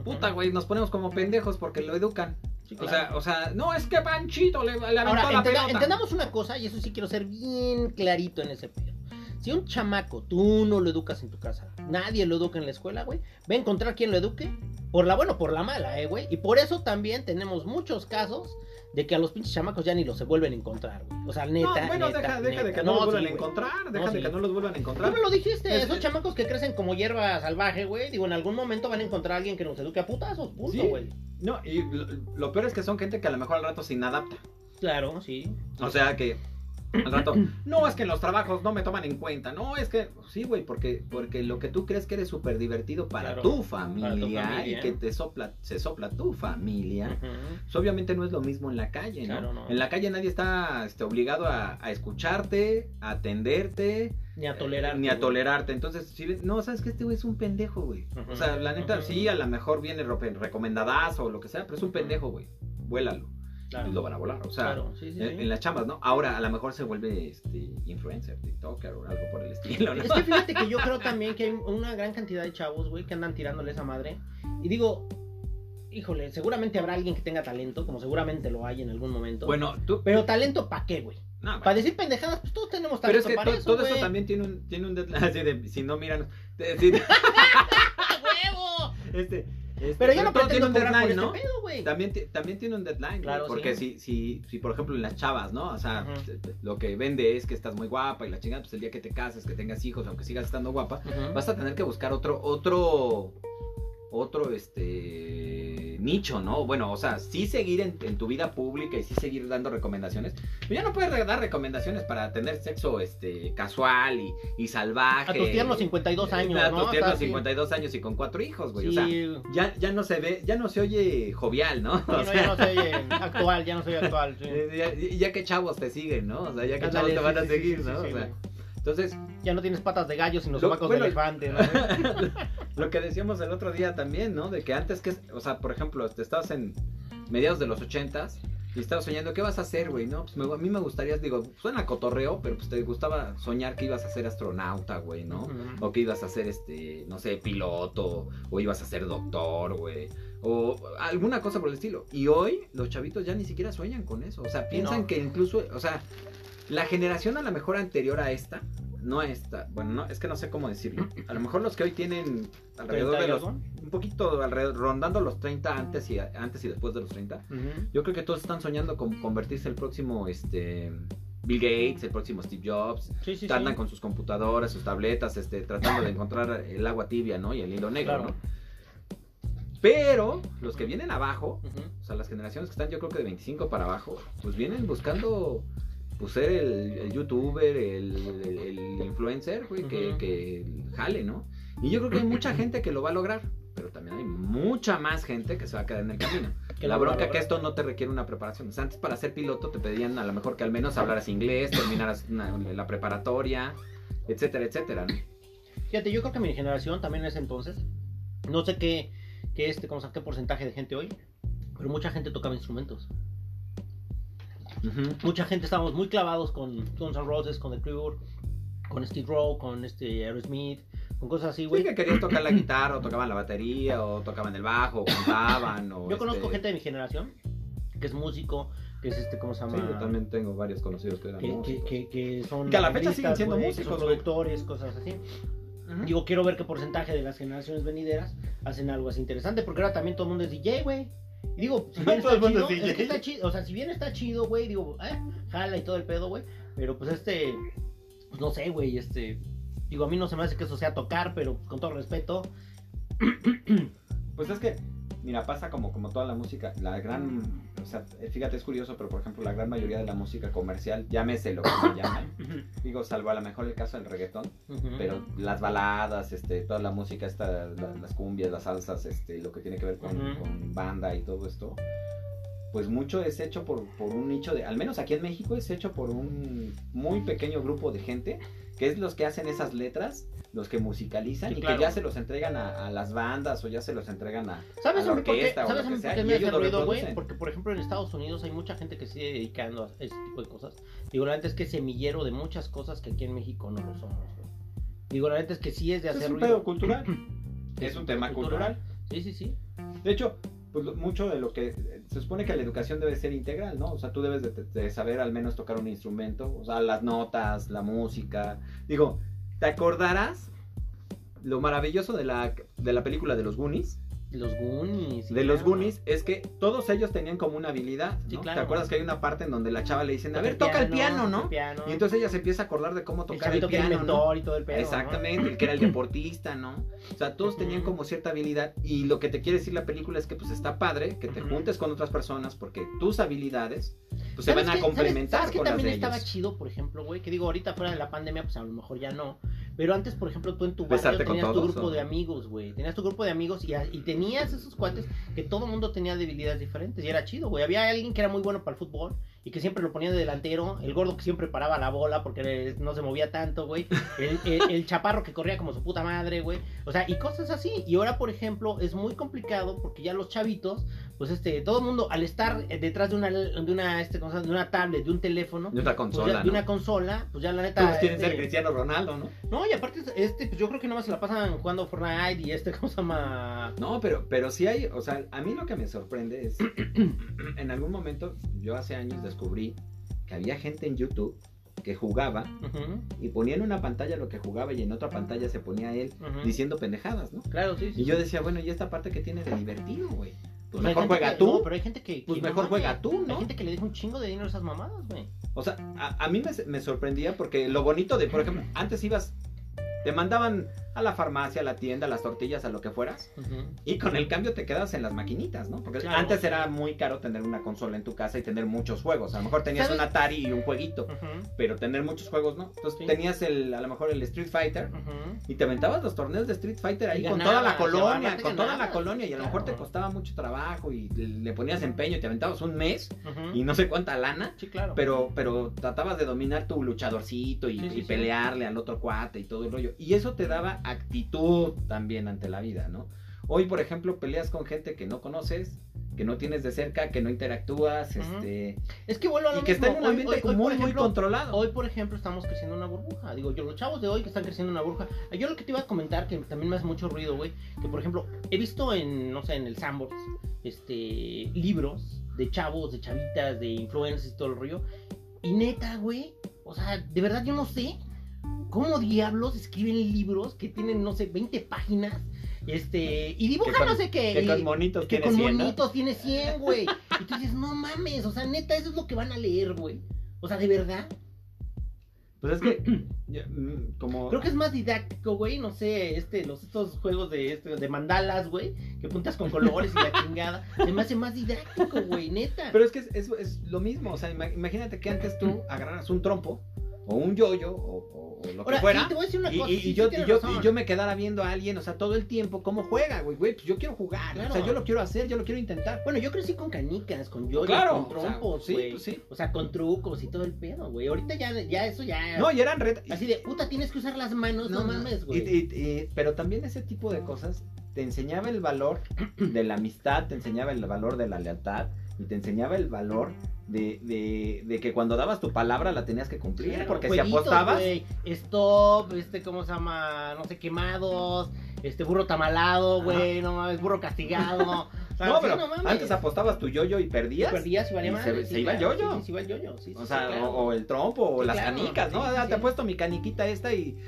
puta, güey, nos ponemos como pendejos porque lo educan. Sí, O sea, o sea, no, es que Panchito le, le aventó Ahora, la entenda- pelota. entendamos una cosa, y eso sí quiero ser bien clarito en ese pedo. Si un chamaco tú no lo educas en tu casa, nadie lo educa en la escuela, güey, va a encontrar quien lo eduque, por la buena o por la mala, eh, güey. Y por eso también tenemos muchos casos de que a los pinches chamacos ya ni los se vuelven a encontrar, güey. O sea, neta. No, bueno, neta, deja, deja de neta. que no, los vuelvan sí, a encontrar, deja No, de sí. que no los vuelvan a Tú encontrar. me lo dijiste, Es- esos chamacos que crecen como hierba salvaje, güey. Digo, en algún momento van a encontrar a alguien que nos eduque a putazos, punto, Sí. güey. No, y lo, lo peor es que son gente que a lo mejor al rato se inadapta. Claro, sí. O sea que al rato, no, es que en los trabajos no me toman en cuenta. No, es que, sí, güey, porque, porque lo que tú crees que eres súper divertido para, Claro, tu familia, familia. y que te sopla, se sopla tu familia. Pues obviamente no es lo mismo en la calle, ¿no? Claro, no. En la calle nadie está este, obligado a, a escucharte, a atenderte, Ni a tolerar. eh, ni a tolerarte. Entonces, si ves- no, sabes que este güey es un pendejo, güey. O sea, la neta, ujú. sí, a lo mejor viene re- recomendadazo o lo que sea, pero es un pendejo, güey. Vuélalo. Claro. Lo van a volar. O sea, Claro, sí, sí, en, las chambas, ¿no? Ahora a lo mejor se vuelve este, influencer, TikToker o algo por el estilo, ¿no? Es que fíjate que yo creo también que hay una gran cantidad de chavos, güey, que andan tirándole esa madre. Y digo, híjole, seguramente habrá alguien que tenga talento, como seguramente lo hay en algún momento. Bueno, tú. Pero talento, ¿para qué, güey? no, bueno. Para decir pendejadas, pues todos tenemos Pero es talento que para to- eso, todo eso también tiene un, tiene un deadline así de si no miran. de- ¡A huevo! este, Este, Pero yo no pretendo un cobrar por deadline, este ¿no? pedo, güey. También, también tiene un deadline, Claro, güey, porque sí. si, si, si, por ejemplo, en las chavas, ¿no? O sea, lo que vende es que estás muy guapa y la chingada, pues el día que te cases, que tengas hijos, aunque sigas estando guapa, vas a tener que buscar otro, otro, otro, este, nicho, ¿no? Bueno, o sea, sí seguir en, en tu vida pública y sí seguir dando recomendaciones. Pero ya no puedes dar recomendaciones para tener sexo, este, casual y, y salvaje. A tus tiernos 52 años, A ¿no? tus O tiernos sea, sí. 52 años y con cuatro hijos, güey. Sí, O sea, ya, ya no se ve, ya no se oye jovial, ¿no? O no, sea, ya no soy eh, actual, ya no soy actual. sí. eh, ya, ya que chavos te siguen, ¿no? O sea, ya que chavos te van a seguir, ¿no? o sea, entonces, Ya no tienes patas de gallo, sino Lo- sobacos bueno, de elefante, ¿no? lo que decíamos el otro día también, ¿no? De que antes que, o sea, por ejemplo, te estabas en mediados de los ochentas y estabas soñando, ¿qué vas a hacer, güey? No, pues me- a mí me gustaría, digo, suena cotorreo, pero pues te gustaba soñar que ibas a ser astronauta, güey, ¿no? O que ibas a ser, este, no sé, piloto, o ibas a ser doctor, güey. O alguna cosa por el estilo. Y hoy los chavitos ya ni siquiera sueñan con eso. O sea, piensan no. que incluso, o sea, la generación a lo mejor anterior a esta, no a esta, bueno, no, es que no sé cómo decirlo. A lo mejor los que hoy tienen alrededor de 30 los, un poquito alrededor, rondando los 30 antes y, antes y después de los 30. Ujú. Yo creo que todos están soñando con convertirse el próximo, este, Bill Gates, el próximo Steve Jobs, Sí, sí, andan sí. con sus computadoras, sus tabletas, este, tratando de encontrar el agua tibia, ¿no? Y el hilo negro, Claro. ¿no? Pero los que vienen abajo, o sea, las generaciones que están, yo creo que de 25 para abajo, pues vienen buscando pues ser el, el youtuber, el, el- el influencer, güey, que, Ujú. que jale, ¿no? Y yo creo que hay mucha gente que lo va a lograr, pero también hay mucha más gente que se va a quedar en el camino. Que la no bronca que esto no te requiere una preparación. O sea, antes para ser piloto te pedían a lo mejor que al menos hablaras inglés, terminaras una- la preparatoria, etcétera, etcétera, ¿no? Fíjate, yo creo que mi generación también es entonces. No sé qué, qué, este, cómo se llama, qué porcentaje de gente hoy, pero mucha gente tocaba instrumentos. Ujú. Mucha gente estábamos muy clavados con Guns N' Roses, con The Cure, con Steve Rowe, con este Aerosmith, con cosas así, Sí, güey. que querían tocar la guitarra, o tocaban la batería, o tocaban el bajo, o cantaban, o... Yo conozco este, gente de mi generación que es músico, que es este, ¿cómo se Sí, llama? yo también tengo varios conocidos que eran que, que, músicos. que, que son Que a la fecha siguen siendo que músicos, son productores, cosas así. Ujú. Digo, quiero ver qué porcentaje de las generaciones venideras hacen algo así interesante, porque ahora también todo el mundo es DJ, güey. Y digo, si bien está chido, es que está chido, o sea, si bien está chido, güey, digo, eh, jala y todo el pedo, güey, pero pues este, pues no sé, güey, este, digo, a mí no se me hace que eso sea tocar, pero con todo respeto, Pues es que, mira, pasa como, como toda la música, la gran, o sea, fíjate, es curioso, pero por ejemplo, la gran mayoría de la música comercial, llámese lo que me llaman, digo, salvo a lo mejor el caso del reggaetón, pero las baladas, este, toda la música, esta, la- las cumbias, las salsas, este, lo que tiene que ver con banda y todo esto, pues mucho es hecho por, por un nicho de, al menos aquí en México es hecho por un muy pequeño grupo de gente, que es los que hacen esas letras, los que musicalizan Sí, y claro. que ya se los entregan a, a las bandas o ya se los entregan a, ¿Sabes a la orquesta o ¿sabes lo que sea, y me hace ruido, güey? Porque, por ejemplo, en Estados Unidos hay mucha gente que sigue dedicando a ese tipo de cosas. Digo, la neta es que es semillero de muchas cosas que aquí en México no lo somos, güey. Digo, la neta es que sí es de hacer es un ruido. pedo cultural. es un tema cultural. Sí, sí, sí. De hecho, pues mucho de lo que se supone que la educación debe ser integral, ¿no? O sea, tú debes de, de saber al menos tocar un instrumento, o sea, las notas, la música. Digo, ¿te acordarás lo maravilloso de la, de la película de los Goonies? Los Goonies. de los. Goonies es que todos ellos tenían como una habilidad, Sí, ¿no? claro. ¿Te acuerdas que hay una parte en donde la chava le dicen, a ver, toca el piano, ¿no? el piano. Y entonces ella se empieza a acordar de cómo tocar el, que era el piano, ¿no? y todo el pedo. ¿no? Exactamente, el que era el deportista, ¿no? O sea, todos tenían como cierta habilidad y lo que te quiere decir la película es que pues está padre que te juntes con otras personas porque tus habilidades pues se ¿Sabes van a qué? complementar ¿Sabes, sabes con qué las también de estaba ellos. chido, por ejemplo, güey? Que digo, ahorita fuera de la pandemia, pues a lo mejor ya no. Pero antes, por ejemplo, tú en tu barrio ¿Besarte con tenías tu grupo o? de amigos, güey. Tenías tu grupo de amigos y, y tenías esos cuates que todo el mundo tenía debilidades diferentes. Y era chido, güey. Había alguien que era muy bueno para el fútbol y que siempre lo ponía de delantero. El gordo que siempre paraba la bola porque no se movía tanto, güey. El, el- el chaparro que corría como su puta madre, güey. O sea, y cosas así. Y ahora, por ejemplo, es muy complicado porque ya los chavitos, pues este, todo el mundo al estar eh, detrás de una, de una, este, de una tablet, de un teléfono, De otra pues ya- consola, de una consola, pues ya la neta. Todos quieren ser este, Cristiano Ronaldo, ¿no? No, y aparte, este, pues yo creo que nada más se la pasan jugando Fortnite y este, ¿cómo se llama? No, pero, pero sí hay, o sea, a mí lo que me sorprende es, en algún momento, yo hace años descubrí que había gente en YouTube que jugaba Ujú, y ponía en una pantalla lo que jugaba y en otra pantalla se ponía él diciendo pendejadas, ¿no? Claro, sí, sí. Y yo decía, bueno, ¿y esta parte que tiene de divertido, güey? Pues hay mejor juega que- tú. no, pero hay gente que. Pues que mejor juega tú, ¿no? Hay gente que le deja un chingo de dinero a esas mamadas, güey. O sea, a, a mí me, me sorprendía porque lo bonito de, por ejemplo, antes ibas, te mandaban a la farmacia, a la tienda, a las tortillas, a lo que fueras, y con el cambio te quedabas en las maquinitas, ¿no? Porque Claro, antes era muy caro tener una consola en tu casa y tener muchos juegos. A lo mejor tenías ¿Sabes? un Atari y un jueguito, pero tener muchos juegos, ¿no? Entonces Sí. tenías el, a lo mejor el Street Fighter. Y te aventabas los torneos de Street Fighter ahí con toda la colonia, con toda la colonia, y a lo mejor te costaba mucho trabajo y le ponías empeño y te aventabas un mes y no sé cuánta lana, Sí, claro. pero, pero tratabas de dominar tu luchadorcito y, Sí, sí, y sí. pelearle al otro cuate y todo el rollo. Y eso te daba actitud también ante la vida, ¿no? Hoy, por ejemplo, peleas con gente que no conoces, que no tienes de cerca, que no interactúas, este, Es que vuelvo a lo y que está en un ambiente hoy- hoy, muy, muy controlado. Hoy, por ejemplo, estamos creciendo en una burbuja. Digo, yo, los chavos de hoy que están creciendo en una burbuja. Yo lo que te iba a comentar, que también me hace mucho ruido, güey, que por ejemplo, he visto en, no sé, en el Sandbox, este, libros de chavos, de chavitas, de influencers y todo el rollo. Y neta, güey, o sea, de verdad yo no sé cómo diablos escriben libros que tienen, no sé, 20 páginas. Este, y dibujan con- no sé qué. que con monitos que tiene con 100, ¿no? monitos tiene 100, güey. Y tú dices, no mames, o sea, neta, eso es lo que van a leer, güey. O sea, de verdad. Pues es que, mm, como... Creo que es más didáctico, güey. No sé, este, los, estos juegos de, este, de mandalas, güey. Que puntas con colores y la chingada. Se me hace más didáctico, güey, neta. Pero es que es, es- es lo mismo, o sea, ima- imagínate que antes tú agarraras un trompo o un yoyo o, o- o lo que Ahora, fuera sí, te voy a decir una y, cosa. y- sí, y yo, sí yo, yo me quedara viendo a alguien, o sea, todo el tiempo cómo juega, güey, güey, pues yo quiero jugar, o sea, yo lo quiero hacer, yo lo quiero intentar. Bueno, yo crecí con canicas, con yoyos, Claro, con o sea, trompos, sí, güey. pues sí. O sea, con trucos y todo el pedo, güey. Ahorita ya, ya eso ya. No, y eran retas. Así de, puta, tienes que usar las manos, no, mames, güey. Y- y- y- pero también ese tipo de cosas te enseñaba el valor de la amistad, te enseñaba el valor de la lealtad y te enseñaba el valor de, de, de que cuando dabas tu palabra la tenías que cumplir, Claro, porque si apostabas... güey, stop, este, ¿cómo se llama? No sé, quemados, este, burro tamalado, güey, no mames, burro castigado. No, sí, pero mames. antes apostabas tu yoyo y perdías. Perdías y valía y madre, se- sí, se iba el yoyo. Sí, sí, se iba el yoyo, sí, O sea, claro. o, o el trompo, o las canicas, ¿no? Ah, te apuesto mi caniquita esta y.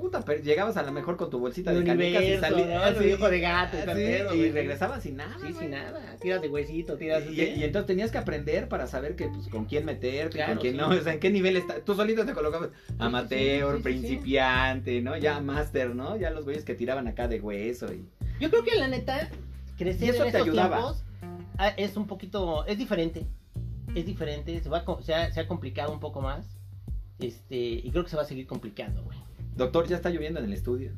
Puta, pero llegabas a lo mejor con tu bolsita de canicas y salías. ¿no? El viejo de gato, y güey. regresabas sin nada. Sí, sin nada. Tiras de huesito, tiras Y, y entonces tenías que aprender para saber que, pues, con quién meterte, Claro, con quién sí. no, o sea, en qué nivel está. Tú solito te colocabas amateur, sí, principiante, ¿no? Ya máster, ¿no? Ya los güeyes que tiraban acá de hueso. Y... Yo creo que la neta, crecer eso en te estos ayudaba. tiempos ah, es un poquito, es diferente. Es diferente, se, va, se, ha, se ha complicado un poco más. Este, y creo que se va a seguir complicando, güey. Doctor, ya está lloviendo en el estudio.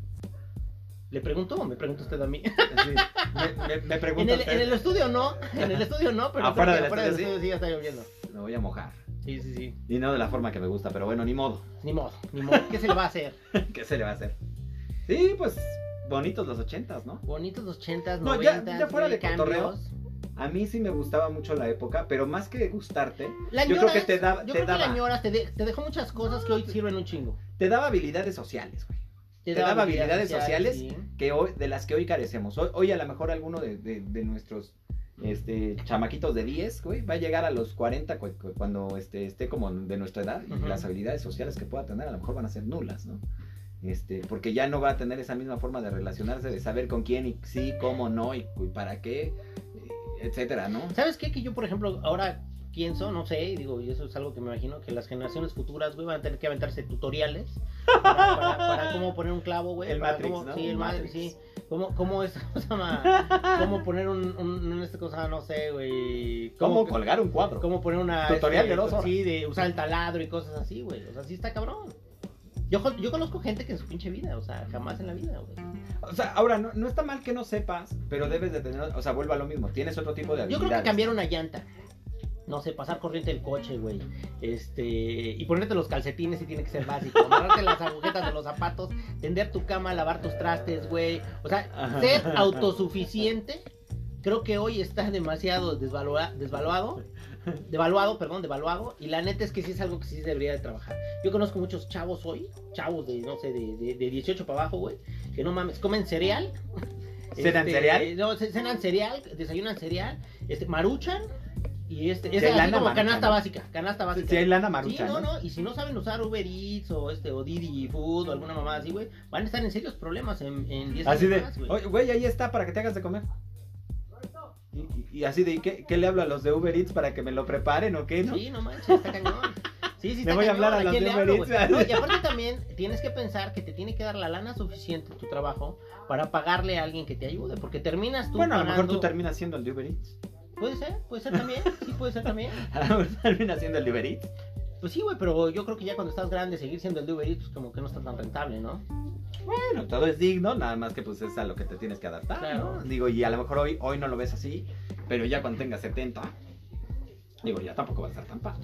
¿Le pregunto o me pregunta usted a mí? Así, me, me, me En el, usted, en el estudio no, en el estudio no, pero Afuera del afuera del estudio, sí ya está lloviendo. me voy a mojar. Sí, sí, sí. Y no de la forma que me gusta, pero bueno, ni modo. Ni modo, ni modo. ¿Qué se le va a hacer? ¿Qué se le va a hacer? Sí, pues bonitos los ochentas, ¿no? Bonitos los 80s, No, ya- 90s, ya fuera de cotorreo, cambios. A mí sí me gustaba mucho la época, pero más que gustarte, La yo creo que te, daba yo te, creo que la daba, te, de- te dejó muchas cosas que hoy sirven un chingo. te daba habilidades sociales, güey. Te daba habilidades sociales. sí. Que hoy, de las que hoy carecemos. Hoy, hoy a lo mejor alguno de, de- de nuestros este, chamaquitos de 10, güey, va a llegar a los 40 cu- cu- cuando este, esté como de nuestra edad y las habilidades sociales que pueda tener a lo mejor van a ser nulas, ¿no? Este, porque ya no va a tener esa misma forma de relacionarse, de saber con quién y sí, cómo no y, y para qué, etcétera, ¿no? ¿Sabes qué? Que yo, por ejemplo, ahora pienso, no sé, y digo, y eso es algo que me imagino, que las generaciones futuras, güey, van a tener que aventarse tutoriales para, para- para cómo poner un clavo, güey. El para Matrix, cómo- ¿no? Sí, el Matrix, sí. ¿Cómo, cómo es, cómo? ¿Cómo poner un, un, un este cosa, no sé, güey? ¿Cómo colgar un cuadro? ¿Cómo poner una... Tutorial este, de dos horas. Sí, de usar el taladro y cosas así, güey. O sea, sí está cabrón. Yo, con- yo conozco gente que en su pinche vida, o sea, jamás en la vida, güey. O sea, ahora, no, no está mal que no sepas, pero debes de tener, o sea, vuelvo a lo mismo, tienes otro tipo de Yo habilidades. creo que cambiar una llanta. No sé, pasar corriente del coche, güey. Este. Y ponerte los calcetines si tiene que ser básico. Amarrarte las agujetas de los zapatos. Tender tu cama, lavar tus trastes, güey. O sea, ser autosuficiente. Creo que hoy está demasiado desvalua- desvaluado. Devaluado, perdón, devaluado. Y la neta es que sí es algo que sí se debería de trabajar. Yo conozco muchos chavos hoy. Chavos de, no sé, de, de, de 18 para abajo, güey. Que no mames, comen cereal. ¿Cenan Este, cereal? No, ce- cenan cereal, desayunan cereal, este, maruchan Y este, Si es así lana, como marucha, canasta ¿no? básica, canasta básica. Si hay lana Sí, marucha, no, ¿no? y si no saben usar Uber Eats o este o Didi Food o alguna mamá así, güey, van a estar en serios problemas en, en 10 Así años de, más, güey. oye, güey, ahí está para que te hagas de comer. Y, así de, ¿qué, qué le hablo a los de Uber Eats para que me lo preparen o qué, no? Sí, no manches, está cañón. Sí, sí, está voy a hablar a los quién de Uber hablo, Eats. No, y aparte también tienes que pensar que te tiene que dar la lana suficiente tu trabajo para pagarle a alguien que te ayude, porque terminas tú Bueno, a lo mejor tú terminas siendo el de Uber Eats. Puede ser, puede ser también, sí puede ser también. A lo mejor terminas siendo el de Uber Eats. Pues sí, güey, pero yo creo que ya cuando estás grande seguir siendo el de Uber Eats pues como que no está tan rentable, ¿no? Bueno, todo es digno, nada más que pues es a lo que te tienes que adaptar, Claro. ¿no? Digo, y a lo mejor hoy, hoy no lo ves así, pero ya cuando tengas 70, digo, ya tampoco va a estar tan padre.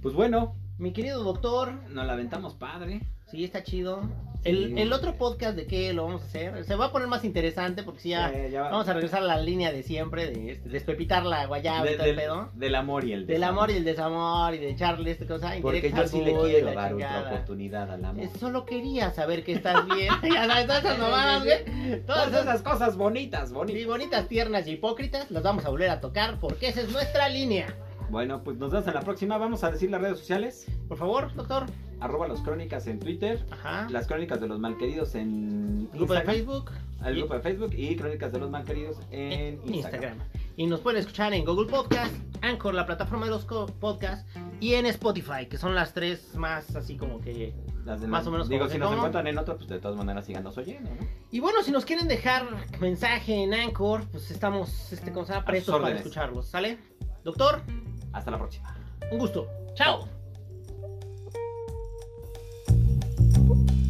Pues bueno, Mi querido doctor, nos la aventamos padre. Sí, está chido. El, Sí. el otro podcast de qué lo vamos a hacer, se va a poner más interesante porque sí, ya Eh, ya va- vamos a regresar a la línea de siempre, de este, despepitar la guayaba de- y todo el del, pedo. del amor y el Del amor y desamor. el desamor y de echarle esta cosa. Porque yo sí le y quiero dar otra oportunidad al amor. Eh, Solo quería saber que estás bien. ya sabes, todas esas mamadas, güey. Todas Todas esas cosas bonitas, bonitas. bonitas, tiernas y hipócritas las vamos a volver a tocar porque esa es nuestra línea. Bueno, pues nos vemos en la próxima. Vamos a decir las redes sociales. Por favor, doctor. Arroba los crónicas en Twitter. Ajá. Las crónicas de los malqueridos en Grupo de Facebook. El y- grupo de Facebook y crónicas de los malqueridos en en Instagram. Instagram. Y nos pueden escuchar en Google Podcast, Anchor, la plataforma de los podcasts, y en Spotify, que son las tres más así como que... Las demás- Más o menos Digo, si nos encuentran en otro, pues de todas maneras síganos oyendo, ¿no? Y bueno, si nos quieren dejar mensaje en Anchor, pues estamos, este, sus prestos para escucharlos, ¿sale? Doctor, Hasta la próxima. un gusto. Chao. Whoop.